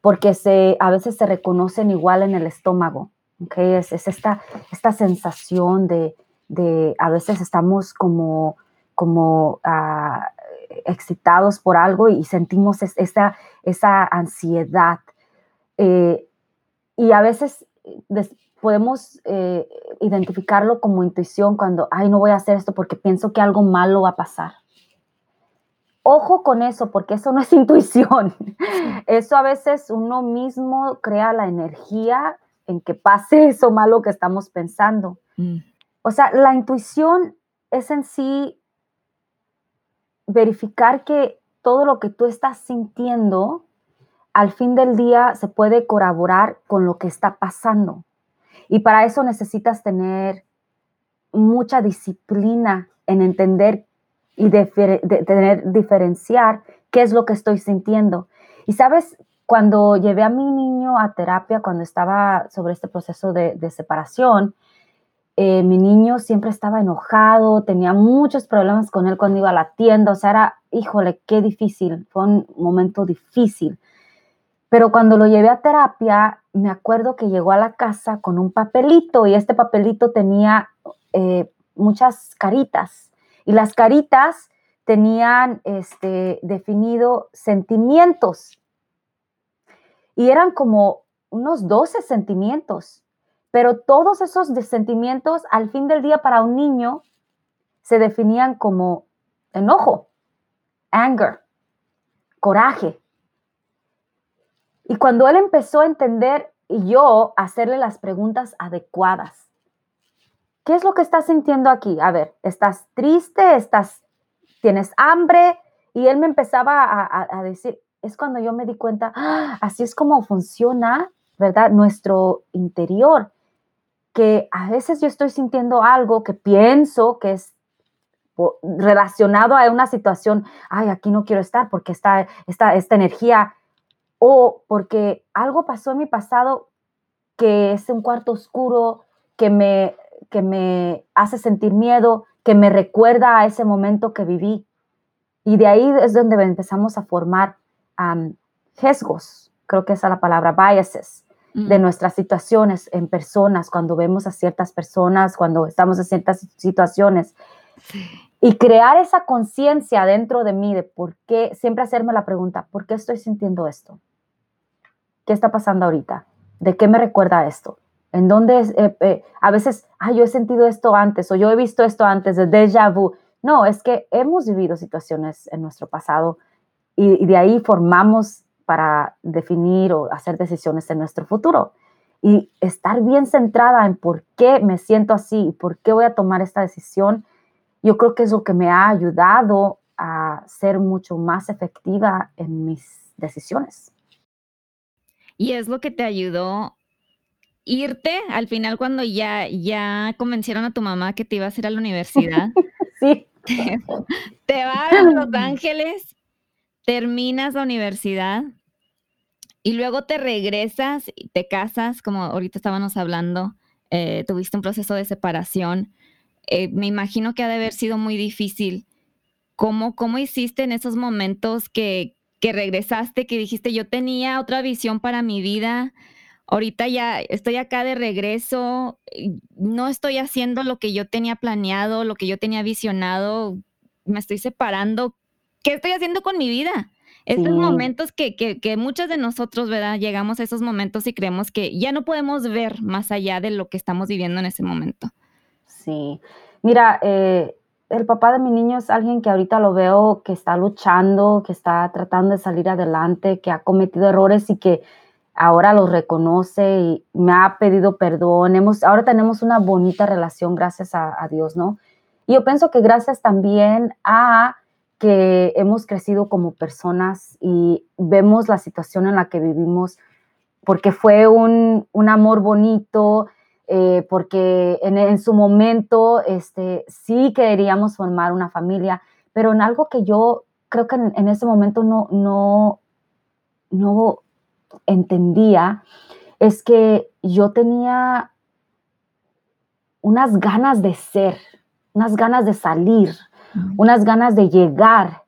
porque se, a veces se reconocen igual en el estómago. ¿okay? Es, es esta, esta sensación de, de a veces estamos como, como ah, excitados por algo y sentimos esa, esa ansiedad. Eh, y a veces podemos eh, identificarlo como intuición cuando, ay, no voy a hacer esto porque pienso que algo malo va a pasar. Ojo con eso, porque eso no es intuición. Eso a veces uno mismo crea la energía en que pase eso malo que estamos pensando. Mm. O sea, la intuición es en sí verificar que todo lo que tú estás sintiendo al fin del día se puede corroborar con lo que está pasando. Y para eso necesitas tener mucha disciplina en entender y tener diferenciar qué es lo que estoy sintiendo. Y sabes, cuando llevé a mi niño a terapia, cuando estaba sobre este proceso de separación, eh, mi niño siempre estaba enojado, tenía muchos problemas con él cuando iba a la tienda, o sea, era, híjole, qué difícil, fue un momento difícil. Pero cuando lo llevé a terapia, me acuerdo que llegó a la casa con un papelito y este papelito tenía eh, muchas caritas y las caritas tenían este, definido sentimientos y eran como unos 12 sentimientos. Pero todos esos sentimientos al fin del día para un niño se definían como enojo, anger, coraje. Y cuando él empezó a entender y yo hacerle las preguntas adecuadas, ¿qué es lo que estás sintiendo aquí? A ver, ¿estás triste? ¿Estás, tienes hambre? Y él me empezaba a, decir, es cuando yo me di cuenta, ¡ah! así es como funciona, ¿verdad? Nuestro interior que a veces yo estoy sintiendo algo que pienso que es relacionado a una situación, ay, aquí no quiero estar porque está esta, esta energía, o porque algo pasó en mi pasado que es un cuarto oscuro, que me, que me hace sentir miedo, que me recuerda a ese momento que viví. Y de ahí es donde empezamos a formar um, sesgos, creo que esa es la palabra, biases, de nuestras situaciones en personas, cuando vemos a ciertas personas, cuando estamos en ciertas situaciones. Y crear esa conciencia dentro de mí de por qué, siempre hacerme la pregunta, ¿por qué estoy sintiendo esto? ¿Qué está pasando ahorita? ¿De qué me recuerda esto? ¿En dónde eh, eh, a veces, ah, yo he sentido esto antes o yo he visto esto antes, de déjà vu? No, es que hemos vivido situaciones en nuestro pasado y, y de ahí formamos para definir o hacer decisiones en nuestro futuro. Y estar bien centrada en por qué me siento así y por qué voy a tomar esta decisión, yo creo que es lo que me ha ayudado a ser mucho más efectiva en mis decisiones. Y es lo que te ayudó irte al final cuando ya, ya convencieron a tu mamá que te ibas a ir a la universidad. sí. te vas a Los Ángeles, terminas la universidad y luego te regresas y te casas, como ahorita estábamos hablando, eh, tuviste un proceso de separación. Eh, me imagino que ha de haber sido muy difícil. ¿Cómo, cómo hiciste en esos momentos que, que regresaste, que dijiste, yo tenía otra visión para mi vida? Ahorita ya estoy acá de regreso, no estoy haciendo lo que yo tenía planeado, lo que yo tenía visionado, me estoy separando. ¿Qué estoy haciendo con mi vida? Estos momentos que, que, muchos de nosotros, ¿verdad? Llegamos a esos momentos y creemos que ya no podemos ver más allá de lo que estamos viviendo en ese momento. Sí, mira, eh, el papá de mi niño es alguien que ahorita lo veo que está luchando, que está tratando de salir adelante, que ha cometido errores y que ahora los reconoce y me ha pedido perdón. Hemos, ahora tenemos una bonita relación gracias a, a Dios, ¿no? Y yo pienso que gracias también a que hemos crecido como personas y vemos la situación en la que vivimos porque fue un, amor bonito, eh, porque en, su momento este, sí queríamos formar una familia, pero en algo que yo creo que en, ese momento no, no, no entendía es que yo tenía unas ganas de ser, unas ganas de salir, unas ganas de llegar.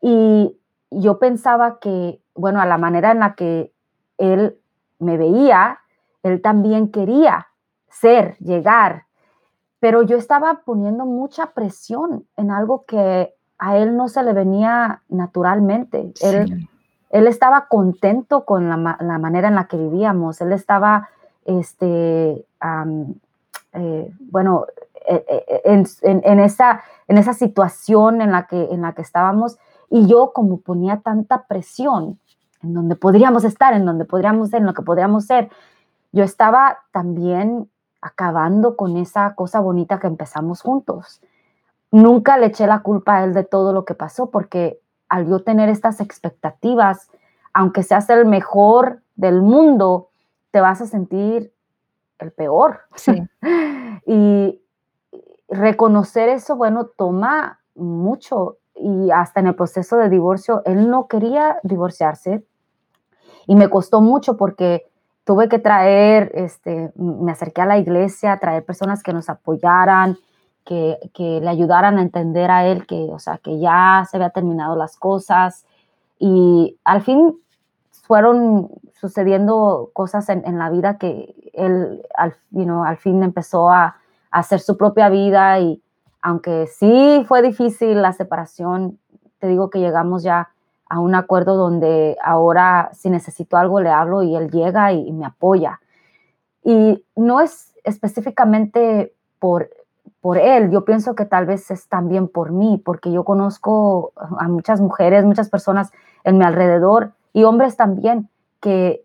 Y yo pensaba que, bueno, a la manera en la que él me veía, él también quería ser, llegar, pero yo estaba poniendo mucha presión en algo que a él no se le venía naturalmente. Él, él, estaba contento con la, manera en la que vivíamos, él estaba, este, eh, bueno, eh, eh, en, en, esa, en esa situación en la, que, en la que estábamos y yo como ponía tanta presión en donde podríamos estar, en donde podríamos ser, en lo que podríamos ser, yo estaba también acabando con esa cosa bonita que empezamos juntos. Nunca le eché la culpa a él de todo lo que pasó porque al yo tener estas expectativas, aunque seas el mejor del mundo, te vas a sentir el peor. Sí. y, reconocer eso, bueno, toma mucho y hasta en el proceso de divorcio, él no quería divorciarse y me costó mucho porque tuve que traer, este, me acerqué a la iglesia, traer personas que nos apoyaran, que, que, le ayudaran a entender a él que, o sea, que ya se había terminado las cosas y al fin fueron sucediendo cosas en, la vida que él al, you al fin empezó a, hacer su propia vida y aunque sí fue difícil la separación, te digo que llegamos ya a un acuerdo donde ahora si necesito algo le hablo y él llega y, me apoya. Y no es específicamente por, por él, yo pienso que tal vez es también por mí, porque yo conozco a muchas mujeres, muchas personas en mi alrededor y hombres también que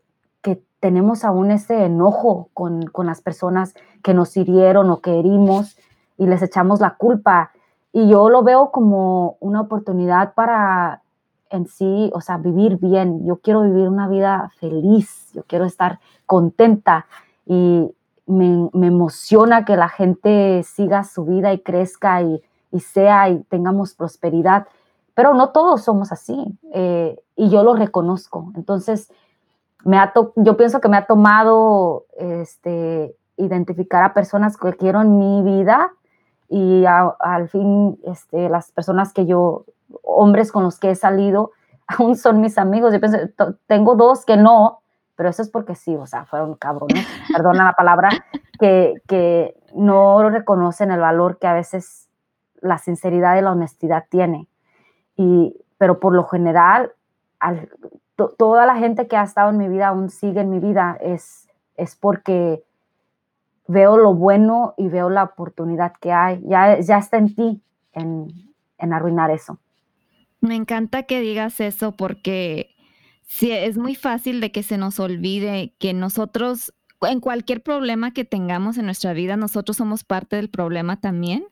tenemos aún ese enojo con, las personas que nos hirieron o que herimos y les echamos la culpa. Y yo lo veo como una oportunidad para en sí, o sea, vivir bien. Yo quiero vivir una vida feliz, yo quiero estar contenta y me, emociona que la gente siga su vida y crezca y, sea y tengamos prosperidad. Pero no todos somos así eh, y yo lo reconozco. Entonces, me ha yo pienso que me ha tomado este, identificar a personas que quiero en mi vida y al fin este, las personas que yo, hombres con los que he salido, aún son mis amigos. Yo pienso, tengo dos que no, pero eso es porque sí, o sea, fueron cabrones, perdona la palabra, que, que no reconocen el valor que a veces la sinceridad y la honestidad tiene. Y, pero por lo general, toda la gente que ha estado en mi vida, aún sigue en mi vida, es, es porque veo lo bueno y veo la oportunidad que hay. Ya, ya está en ti en, en arruinar eso. Me encanta que digas eso porque sí, es muy fácil de que se nos olvide que nosotros, en cualquier problema que tengamos en nuestra vida, nosotros somos parte del problema también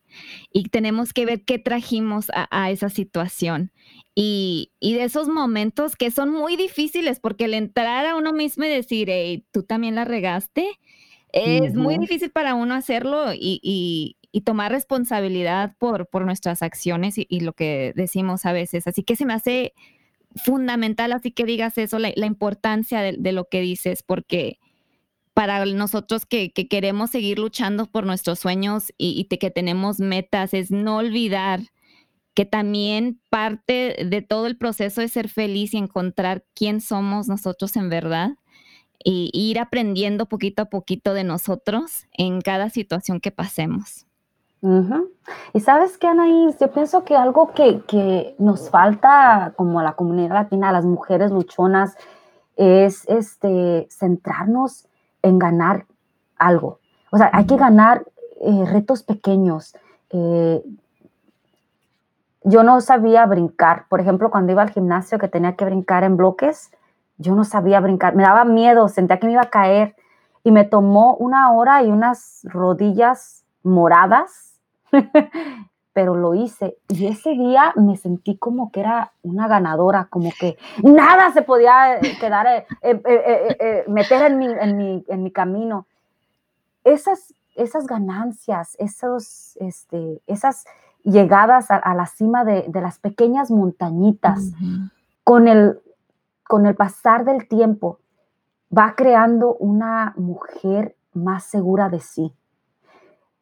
y tenemos que ver qué trajimos a, esa situación. Y, y, de esos momentos que son muy difíciles porque el entrar a uno mismo y decir, hey, tú también la regaste, es muy difícil para uno hacerlo y, tomar responsabilidad por, por nuestras acciones y, lo que decimos a veces. Así que se me hace fundamental, así que digas eso, la, importancia de, lo que dices, porque para nosotros que, queremos seguir luchando por nuestros sueños y, que tenemos metas, es no olvidar que también parte de todo el proceso de ser feliz y encontrar quién somos nosotros en verdad y ir aprendiendo poquito a poquito de nosotros en cada situación que pasemos. Y sabes qué, Anaís, yo pienso que algo que, nos falta como a la comunidad latina, a las mujeres luchonas, es este, centrarnos en ganar algo. O sea, hay que ganar eh, retos pequeños. Eh, yo no sabía brincar. Por ejemplo, cuando iba al gimnasio que tenía que brincar en bloques, yo no sabía brincar, me daba miedo, sentía que me iba a caer y me tomó una hora y unas rodillas moradas, pero lo hice. Y ese día me sentí como que era una ganadora, como que nada se podía eh, quedar, eh, eh, meter en mi, en, mi, en mi, camino. Esas, esas ganancias, esos, este, esas llegadas a, la cima de, de, las pequeñas montañitas, con el con el pasar del tiempo, va creando una mujer más segura de sí.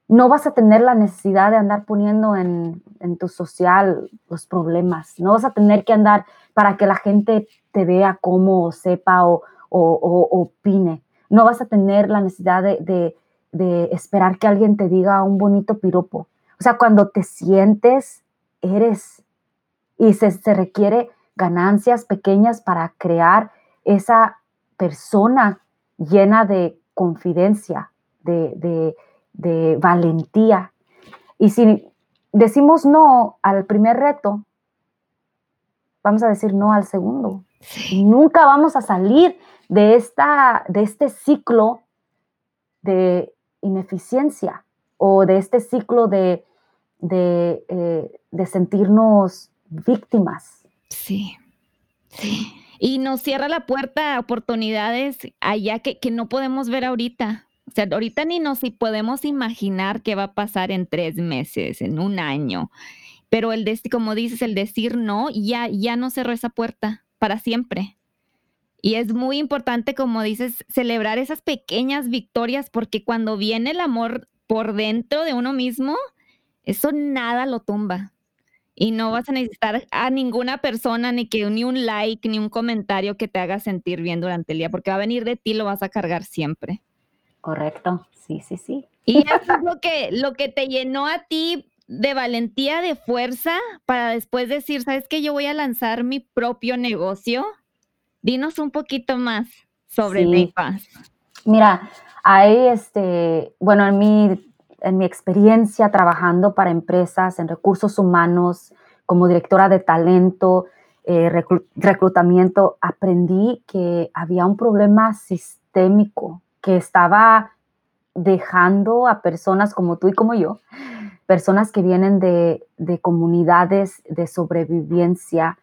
No vas a tener la necesidad de andar poniendo en, tu social los problemas. No vas a tener que andar para que la gente te vea como sepa o, opine. No vas a tener la necesidad de, esperar que alguien te diga un bonito piropo. O sea, cuando te sientes, eres. Y se, se requiere ganancias pequeñas para crear esa persona llena de confidencia, de, valentía. Y si decimos no al primer reto, vamos a decir no al segundo. Nunca vamos a salir de, esta, de este ciclo de ineficiencia o de este ciclo de, de eh, sentirnos víctimas. Sí, sí. Y nos cierra la puerta a oportunidades allá que, no podemos ver ahorita. O sea, ahorita ni nos podemos imaginar qué va a pasar en tres meses, en un año. Pero el como dices, el decir no, ya, ya no cerró esa puerta para siempre. Y es muy importante, como dices, celebrar esas pequeñas victorias, porque cuando viene el amor por dentro de uno mismo, eso nada lo tumba y no vas a necesitar a ninguna persona ni que ni un like ni un comentario que te haga sentir bien durante el día, porque va a venir de ti, lo vas a cargar siempre. Correcto, sí, sí, sí. Y eso es lo que, lo que te llenó a ti de valentía, de fuerza, para después decir, ¿sabes qué? Yo voy a lanzar mi propio negocio. Dinos un poquito más sobre sí. Mira, hay este, bueno, en mi en mi experiencia trabajando para empresas en recursos humanos, como directora de talento, eh, reclutamiento, aprendí que había un problema sistémico que estaba dejando a personas como tú y como yo, personas que vienen de, comunidades de sobrevivencia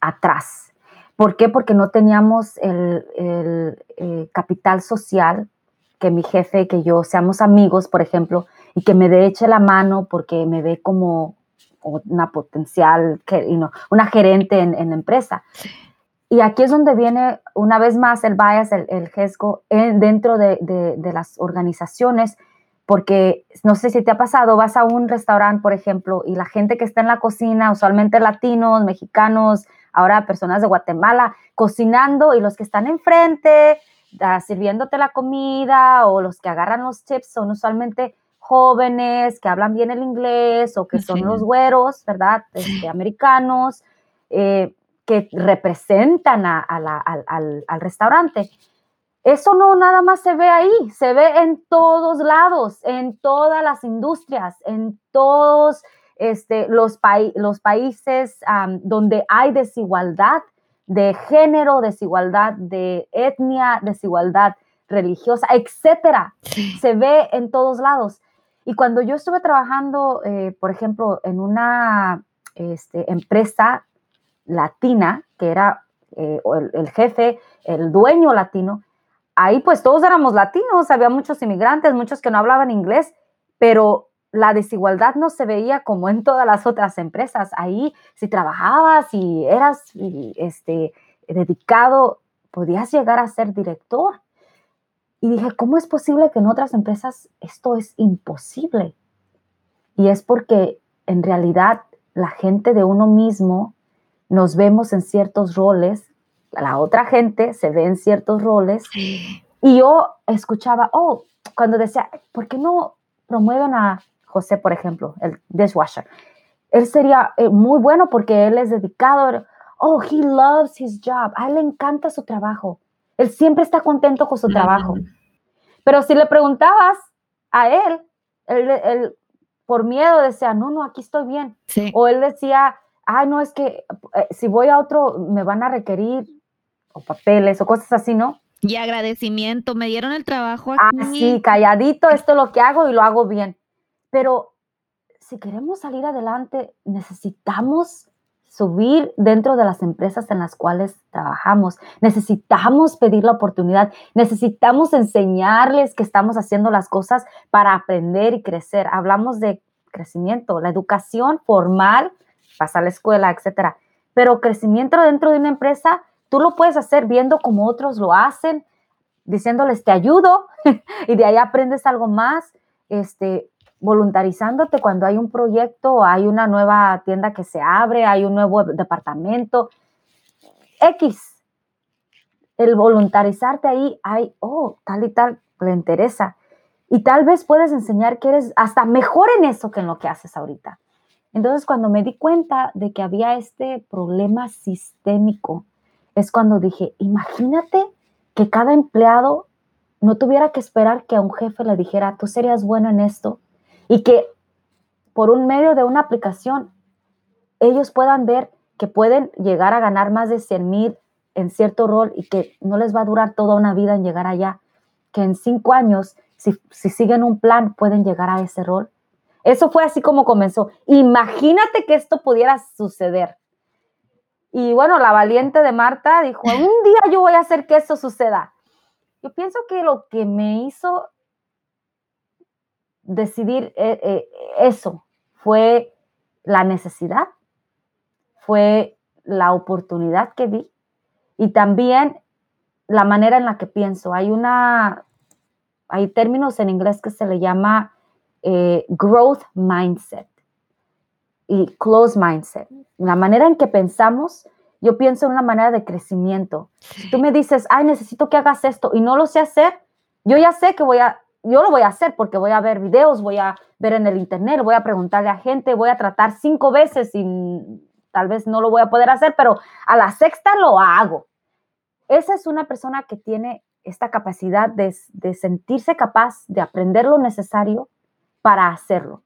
atrás. ¿Por qué? Porque no teníamos el, eh, capital social que mi jefe, que yo seamos amigos, por ejemplo, y que me dé eche la mano porque me ve como una potencial, una gerente en, la empresa. Y aquí es donde viene una vez más el bias, el, el dentro de, las organizaciones, porque no sé si te ha pasado, vas a un restaurante, por ejemplo, y la gente que está en la cocina, usualmente latinos, mexicanos, ahora personas de Guatemala, cocinando y los que están enfrente, ah, sirviéndote la comida o los que agarran los chips son usualmente jóvenes que hablan bien el inglés o que son los güeros, ¿verdad? Este, americanos, eh, que representan al restaurante. Eso no nada más se ve ahí, se ve en todos lados, en todas las industrias, en todos este, los, los países donde hay desigualdad de género, desigualdad de etnia, desigualdad religiosa, etcétera. Se ve en todos lados. Y cuando yo estuve trabajando, eh, por ejemplo, en una este, empresa latina, que era eh, el, jefe, el dueño latino, ahí pues todos éramos latinos, había muchos inmigrantes, muchos que no hablaban inglés, pero la desigualdad no se veía como en todas las otras empresas. Ahí, si trabajabas y eras este, dedicado, podías llegar a ser director. Y dije, ¿cómo es posible que en otras empresas esto es imposible? Y es porque en realidad la gente de uno mismo nos vemos en ciertos roles la otra gente se ve en ciertos roles. Y yo escuchaba, oh, cuando decía, ¿por qué no promueven a José, por ejemplo, el dishwasher? Él sería eh, muy bueno porque él es dedicado. Oh, he loves his job. A él le encanta su trabajo. Él siempre está contento con su trabajo. Pero si le preguntabas a él, él, por miedo decía, no, no, aquí estoy bien. O él decía, ay, no, es que eh, si voy a otro me van a requerir o papeles o cosas así, ¿no? Y agradecimiento, me dieron el trabajo aquí. Ah, sí, calladito, esto es lo que hago y lo hago bien. Pero si queremos salir adelante, necesitamos subir dentro de las empresas en las cuales trabajamos. Necesitamos pedir la oportunidad, necesitamos enseñarles que estamos haciendo las cosas para aprender y crecer. Hablamos de crecimiento, la educación formal, pasar a la escuela, etcétera. Pero crecimiento dentro de una empresa Tú lo puedes hacer viendo como otros lo hacen, diciéndoles te ayudo y de ahí aprendes algo más, este, voluntarizándote cuando hay un proyecto, hay una nueva tienda que se abre, hay un nuevo departamento. X. El voluntarizarte ahí, hay, oh, tal y tal, le interesa. Y tal vez puedes enseñar que eres hasta mejor en eso que en lo que haces ahorita. Entonces, cuando me di cuenta de que había este problema sistémico es cuando dije, imagínate que cada empleado no tuviera que esperar que a un jefe le dijera, tú serías bueno en esto, y que por un medio de una aplicación ellos puedan ver que pueden llegar a ganar más de 100 mil en cierto rol y que no les va a durar toda una vida en llegar allá, que en cinco años, si, si siguen un plan, pueden llegar a ese rol. Eso fue así como comenzó. Imagínate que esto pudiera suceder. Y bueno, la valiente de Marta dijo, un día yo voy a hacer que eso suceda. Yo pienso que lo que me hizo decidir eh, eh, eso fue la necesidad, fue la oportunidad que vi y también la manera en la que pienso. Hay una, hay términos en inglés que se le llama eh, growth mindset y close mindset. La manera en que pensamos, yo pienso en una manera de crecimiento. Tú me dices, ay, necesito que hagas esto y no lo sé hacer, yo ya sé que voy a, yo lo voy a hacer porque voy a ver videos, voy a ver en el internet, voy a preguntarle a gente, voy a tratar cinco veces y tal vez no lo voy a poder hacer, pero a la sexta lo hago. Esa es una persona que tiene esta capacidad de, de sentirse capaz de aprender lo necesario para hacerlo,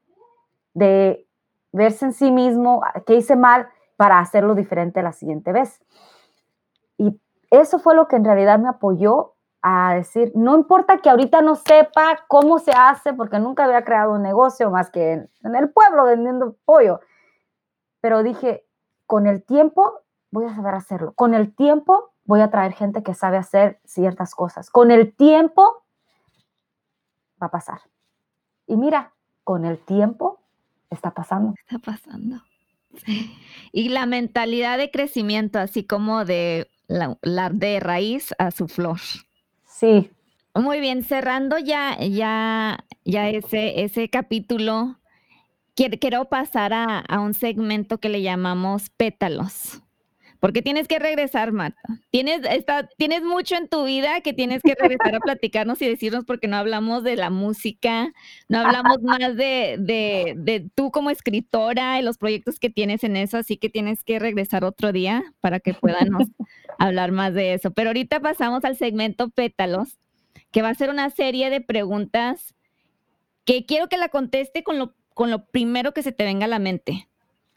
de verse en sí mismo, qué hice mal para hacerlo diferente la siguiente vez. Y eso fue lo que en realidad me apoyó a decir, no importa que ahorita no sepa cómo se hace, porque nunca había creado un negocio más que en, el pueblo vendiendo pollo, pero dije, con el tiempo voy a saber hacerlo, con el tiempo voy a traer gente que sabe hacer ciertas cosas, con el tiempo va a pasar. Y mira, con el tiempo está pasando. Está pasando. Y la mentalidad de crecimiento, así como de la, de raíz a su flor. Sí. Muy bien, cerrando ya, ya, ya ese, ese capítulo, quiero, pasar a, a un segmento que le llamamos pétalos. Porque tienes que regresar, Marta. Tienes, tienes mucho en tu vida que tienes que regresar a platicarnos y decirnos porque no hablamos de la música, no hablamos más de, de, de tú como escritora y los proyectos que tienes en eso, así que tienes que regresar otro día para que podamos hablar más de eso. Pero ahorita pasamos al segmento Pétalos, que va a ser una serie de preguntas que quiero que la conteste con lo, con lo primero que se te venga a la mente.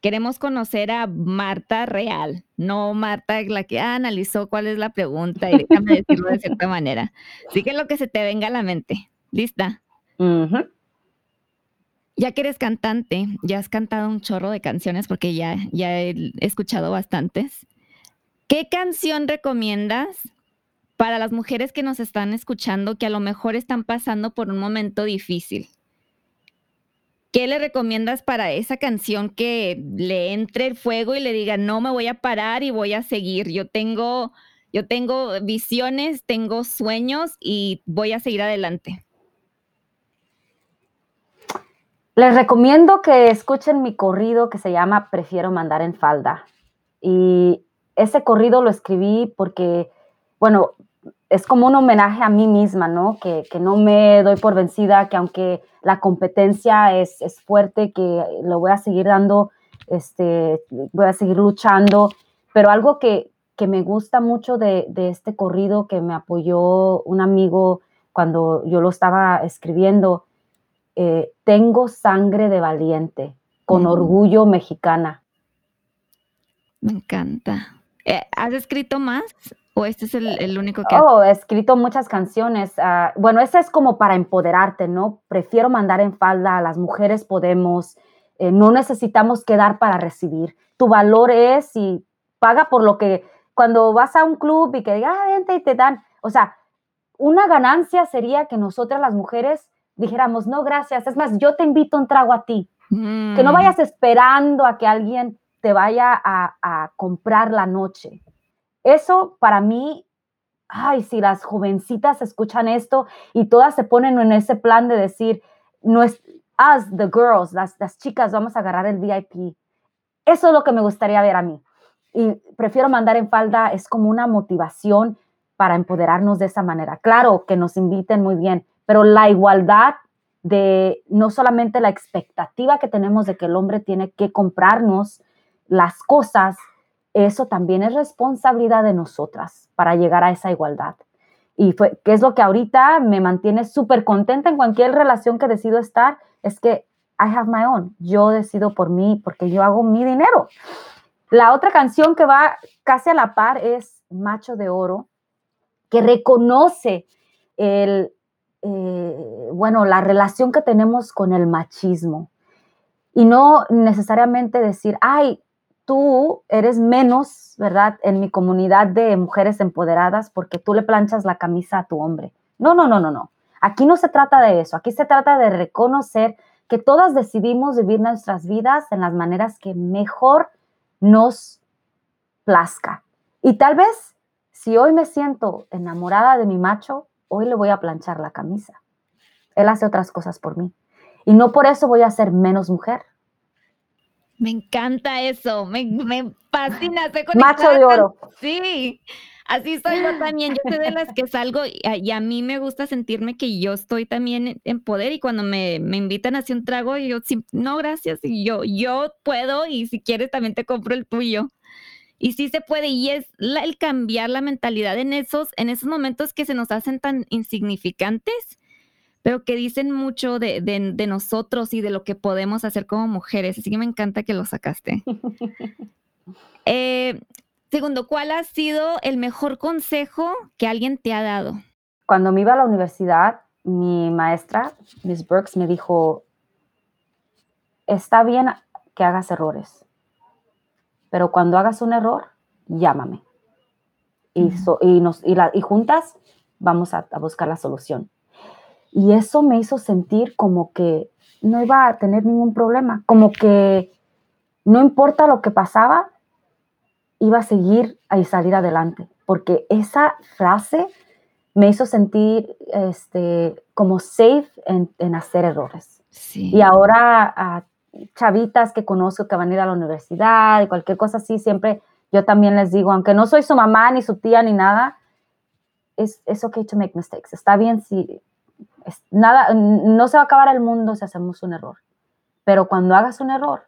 Queremos conocer a Marta real, no Marta la que analizó cuál es la pregunta y déjame decirlo de cierta manera. Así que lo que se te venga a la mente. ¿Lista? Ya que eres cantante, ya has cantado un chorro de canciones porque ya, ya he escuchado bastantes. ¿Qué canción recomiendas para las mujeres que nos están escuchando que a lo mejor están pasando por un momento difícil? ¿Qué le recomiendas para esa canción que le entre el fuego y le diga, no me voy a parar y voy a seguir? Yo tengo, yo tengo visiones, tengo sueños y voy a seguir adelante. Les recomiendo que escuchen mi corrido que se llama Prefiero mandar en falda. Y ese corrido lo escribí porque, bueno, es como un homenaje a mí misma, ¿no? Que, no me doy por vencida, que aunque la competencia es, fuerte, que lo voy a seguir dando, este, voy a seguir luchando, pero algo que, me gusta mucho de, este corrido que me apoyó un amigo cuando yo lo estaba escribiendo, eh, tengo sangre de valiente, con orgullo mexicana. Me encanta. Eh, ¿Has escrito más? ¿O este es el, único que... Oh, he escrito muchas canciones. Ah, bueno, ese es como para empoderarte, ¿no? Prefiero mandar en falda, a las mujeres podemos, eh, no necesitamos quedar para recibir. Tu valor es y paga por lo que, cuando vas a un club y que diga, ah, vente y te dan, o sea, una ganancia sería que nosotras las mujeres dijéramos, no, gracias, es más, yo te invito un trago a ti. Que no mm. vayas esperando a que alguien te vaya a, a comprar la noche eso para mí, ay, si las jovencitas escuchan esto y todas se ponen en ese plan de decir, no es, us, the girls, las, las chicas, vamos a agarrar el VIP. Eso es lo que me gustaría ver a mí. Y prefiero mandar en falda, es como una motivación para empoderarnos de esa manera. Claro que nos inviten muy bien, pero la igualdad de no solamente la expectativa que tenemos de que el hombre tiene que comprarnos las cosas, eso también es responsabilidad de nosotras para llegar a esa igualdad. Y fue, que es lo que ahorita me mantiene súper contenta en cualquier relación que decido estar, es que I have my own. Yo decido por mí porque yo hago mi dinero. La otra canción que va casi a la par es Macho de Oro, que reconoce el, eh, bueno, la relación que tenemos con el machismo. Y no necesariamente decir, ay, tú eres menos, ¿verdad? En mi comunidad de mujeres empoderadas porque tú le planchas la camisa a tu hombre. No, no, no, no, no. Aquí no se trata de eso. Aquí se trata de reconocer que todas decidimos vivir nuestras vidas en las maneras que mejor nos plazca. Y tal vez si hoy me siento enamorada de mi macho, hoy le voy a planchar la camisa. Él hace otras cosas por mí. Y no por eso voy a ser menos mujer. Me encanta eso, me, me fascina. Macho de oro. Sí, así soy yo también. Yo soy de las que salgo y a, mí me gusta sentirme que yo estoy también en poder y cuando me, me invitan a hacer un trago, yo no, gracias, y yo, yo puedo y si quieres también te compro el tuyo. Y sí se puede, y es el cambiar la mentalidad en esos, en esos momentos que se nos hacen tan insignificantes pero que dicen mucho de, nosotros y de lo que podemos hacer como mujeres. Así que me encanta que lo sacaste. Eh, segundo, ¿cuál ha sido el mejor consejo que alguien te ha dado? Cuando me iba a la universidad, mi maestra, Miss Burks, me dijo, está bien que hagas errores, pero cuando hagas un error, llámame. Y, y, nos, y, juntas vamos a buscar la solución. Y eso me hizo sentir como que no iba a tener ningún problema, como que no importa lo que pasaba, iba a seguir y salir adelante, porque esa frase me hizo sentir este, como safe en, hacer errores. Y ahora a chavitas que conozco que van a ir a la universidad y cualquier cosa así, siempre yo también les digo, aunque no soy su mamá ni su tía ni nada, es, es okay to make mistakes. Está bien si nada, no se va a acabar el mundo si hacemos un error. Pero cuando hagas un error,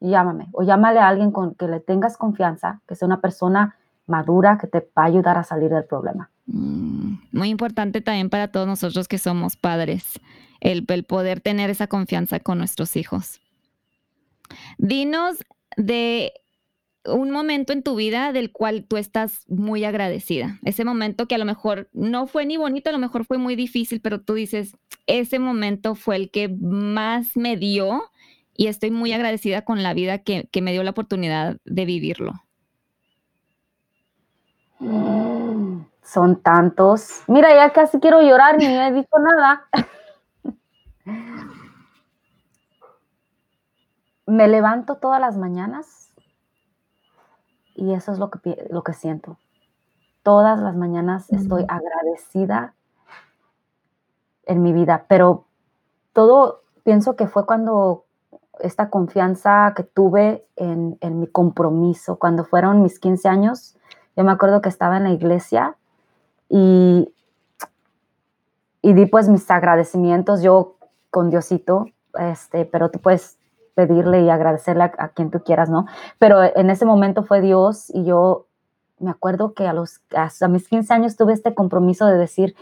llámame o llámale a alguien con que le tengas confianza, que sea una persona madura que te va a ayudar a salir del problema. Mm, muy importante también para todos nosotros que somos padres, el, el poder tener esa confianza con nuestros hijos. Dinos de un momento en tu vida del cual tú estás muy agradecida. Ese momento que a lo mejor no fue ni bonito, a lo mejor fue muy difícil, pero tú dices, ese momento fue el que más me dio y estoy muy agradecida con la vida que, me dio la oportunidad de vivirlo. Son tantos. Mira, ya casi quiero llorar, ni he dicho nada. me levanto todas las mañanas y eso es lo que, lo que siento. Todas las mañanas estoy agradecida en mi vida, pero todo pienso que fue cuando esta confianza que tuve en, mi compromiso, cuando fueron mis 15 años, yo me acuerdo que estaba en la iglesia y, y di pues mis agradecimientos yo con Diosito, este, pero tú puedes pedirle y agradecerle a, quien tú quieras, ¿no? Pero en ese momento fue Dios y yo me acuerdo que a, los, a mis 15 años tuve este compromiso de decir,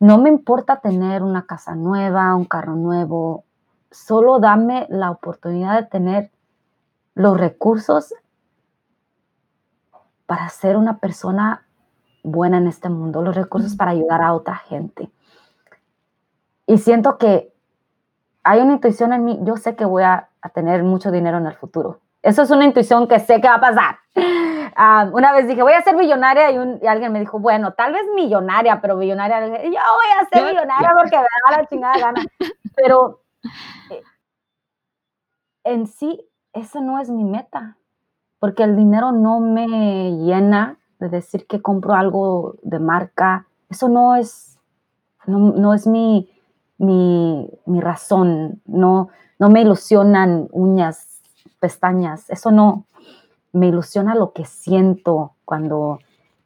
no me importa tener una casa nueva, un carro nuevo, solo dame la oportunidad de tener los recursos para ser una persona buena en este mundo, los recursos para ayudar a otra gente. Y siento que hay una intuición en mí, yo sé que voy a, tener mucho dinero en el futuro. Eso es una intuición que sé que va a pasar. Ah, una vez dije, voy a ser millonaria y, alguien me dijo, bueno, tal vez millonaria, pero millonaria, yo voy a ser millonaria porque me da la chingada gana. Pero eh, en sí, esa no es mi meta, porque el dinero no me llena de decir que compro algo de marca. Eso no es, no es mi, mi, razón, no, no me ilusionan uñas, pestañas, eso no, me ilusiona lo que siento cuando,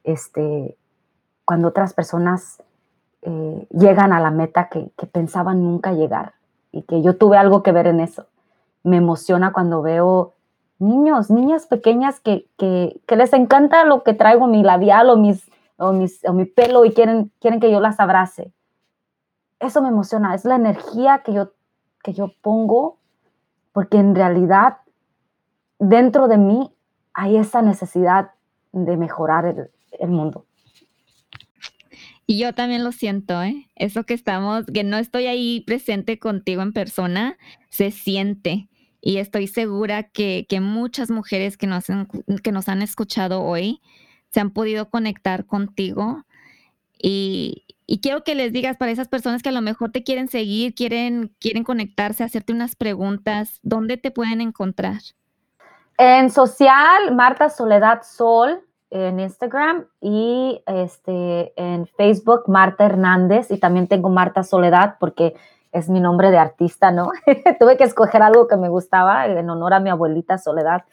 este, cuando otras personas eh, llegan a la meta que, pensaban nunca llegar y que yo tuve algo que ver en eso. Me emociona cuando veo niños, niñas pequeñas que, les encanta lo que traigo, mi labial o, mis, o, mis, o mi pelo y quieren, quieren que yo las abrace eso me emociona, es la energía que yo, que yo pongo, porque en realidad dentro de mí hay esa necesidad de mejorar el, mundo. Y yo también lo siento, ¿eh? Eso que estamos, que no estoy ahí presente contigo en persona, se siente. Y estoy segura que, que muchas mujeres que nos, que nos han escuchado hoy se han podido conectar contigo y, quiero que les digas para esas personas que a lo mejor te quieren seguir, quieren, quieren conectarse, hacerte unas preguntas, ¿dónde te pueden encontrar? En social, Marta Soledad Sol en Instagram y este, en Facebook, Marta Hernández. Y también tengo Marta Soledad porque es mi nombre de artista, ¿no? Tuve que escoger algo que me gustaba en honor a mi abuelita Soledad.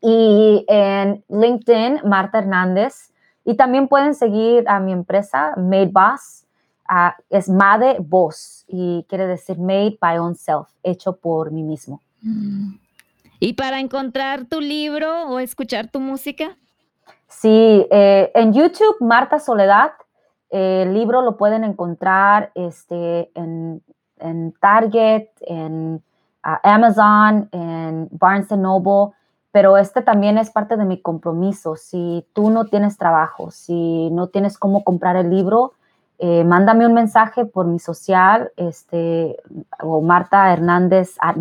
Y en LinkedIn, Marta Hernández. Y también pueden seguir a mi empresa, Made Boss. es Made Boss y quiere decir Made by Own Self, hecho por mí mismo. Mm. ¿Y para encontrar tu libro o escuchar tu música? Sí, eh, en YouTube, Marta Soledad. el libro lo pueden encontrar este, en, Target, en ah, Amazon, en Barnes Noble pero este también es parte de mi compromiso. Si tú no tienes trabajo, si no tienes cómo comprar el libro, eh, mándame un mensaje por mi social este, o Marta Hernández at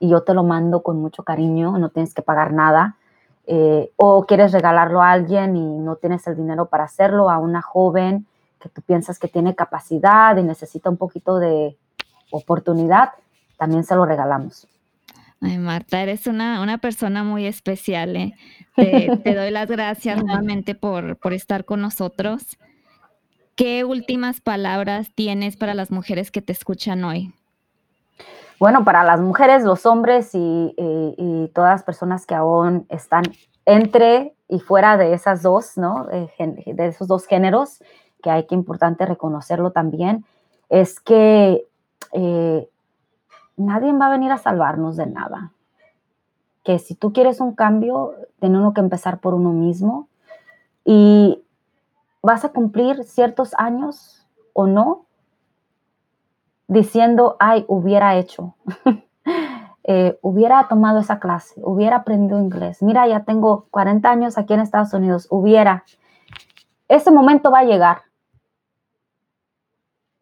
y yo te lo mando con mucho cariño, no tienes que pagar nada. Eh, o quieres regalarlo a alguien y no tienes el dinero para hacerlo, a una joven que tú piensas que tiene capacidad y necesita un poquito de oportunidad, también se lo regalamos. Ay, Marta, eres una, una persona muy especial. ¿eh? Te, te, doy las gracias nuevamente por, por estar con nosotros. ¿Qué últimas palabras tienes para las mujeres que te escuchan hoy? Bueno, para las mujeres, los hombres y, y, y todas las personas que aún están entre y fuera de esas dos, ¿no? De esos dos géneros, que hay que importante reconocerlo también, es que eh, nadie va a venir a salvarnos de nada. Que si tú quieres un cambio, tenemos que empezar por uno mismo y vas a cumplir ciertos años o no diciendo, ay, hubiera hecho. Eh, hubiera tomado esa clase, hubiera aprendido inglés. Mira, ya tengo 40 años aquí en Estados Unidos, hubiera. Ese momento va a llegar.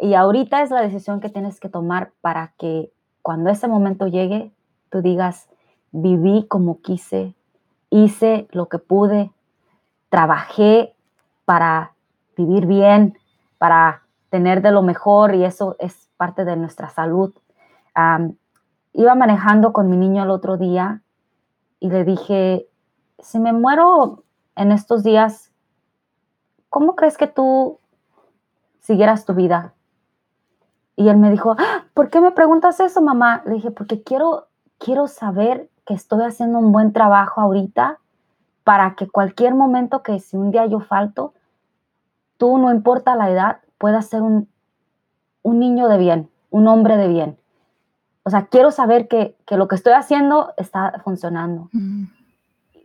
Y ahorita es la decisión que tienes que tomar para que cuando ese momento llegue, tú digas, viví como quise, hice lo que pude, trabajé para vivir bien, para tener de lo mejor y eso es parte de nuestra salud. Iba manejando con mi niño el otro día y le dije, si me muero en estos días, ¿cómo crees que tú siguieras tu vida? Y él me dijo, ah, ¿por qué me preguntas eso, mamá? Le dije, porque quiero, quiero saber que estoy haciendo un buen trabajo ahorita para que cualquier momento que si un día yo falto, tú, no importa la edad, puedas ser un, un niño de bien, un hombre de bien. O sea, quiero saber que, que lo que estoy haciendo está funcionando. Mm.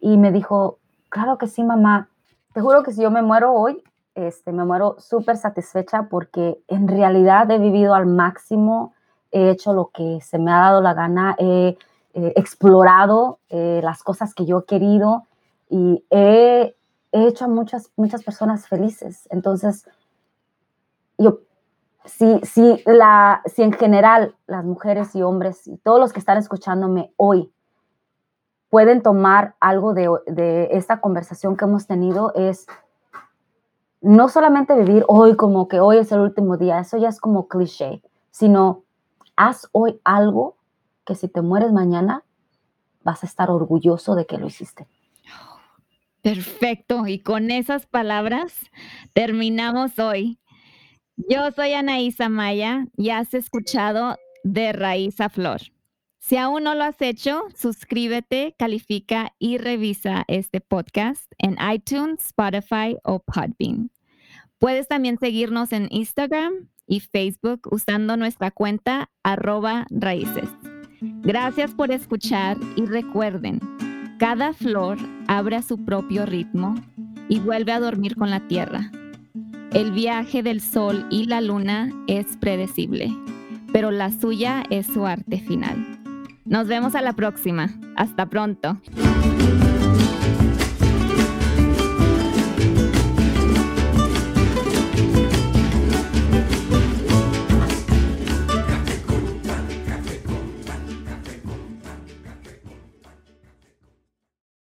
Y me dijo, claro que sí, mamá. Te juro que si yo me muero hoy, este, me muero súper satisfecha porque en realidad he vivido al máximo, he hecho lo que se me ha dado la gana, he, explorado eh, las cosas que yo he querido y he, he, hecho a muchas, muchas personas felices. Entonces, yo si, si, la, si en general las mujeres y hombres y todos los que están escuchándome hoy pueden tomar algo de, de, esta conversación que hemos tenido es no solamente vivir hoy como que hoy es el último día, eso ya es como cliché, sino haz hoy algo que si te mueres mañana vas a estar orgulloso de que lo hiciste. Perfecto, y con esas palabras terminamos hoy. Yo soy Anaísa Maya y has escuchado De Raíz a Flor. Si aún no lo has hecho, suscríbete, califica y revisa este podcast en iTunes, Spotify o Podbean. Puedes también seguirnos en Instagram y Facebook usando nuestra cuenta arroba raíces. Gracias por escuchar y recuerden, cada flor abre a su propio ritmo y vuelve a dormir con la tierra. El viaje del sol y la luna es predecible, pero la suya es su arte final. Nos vemos a la próxima. Hasta pronto.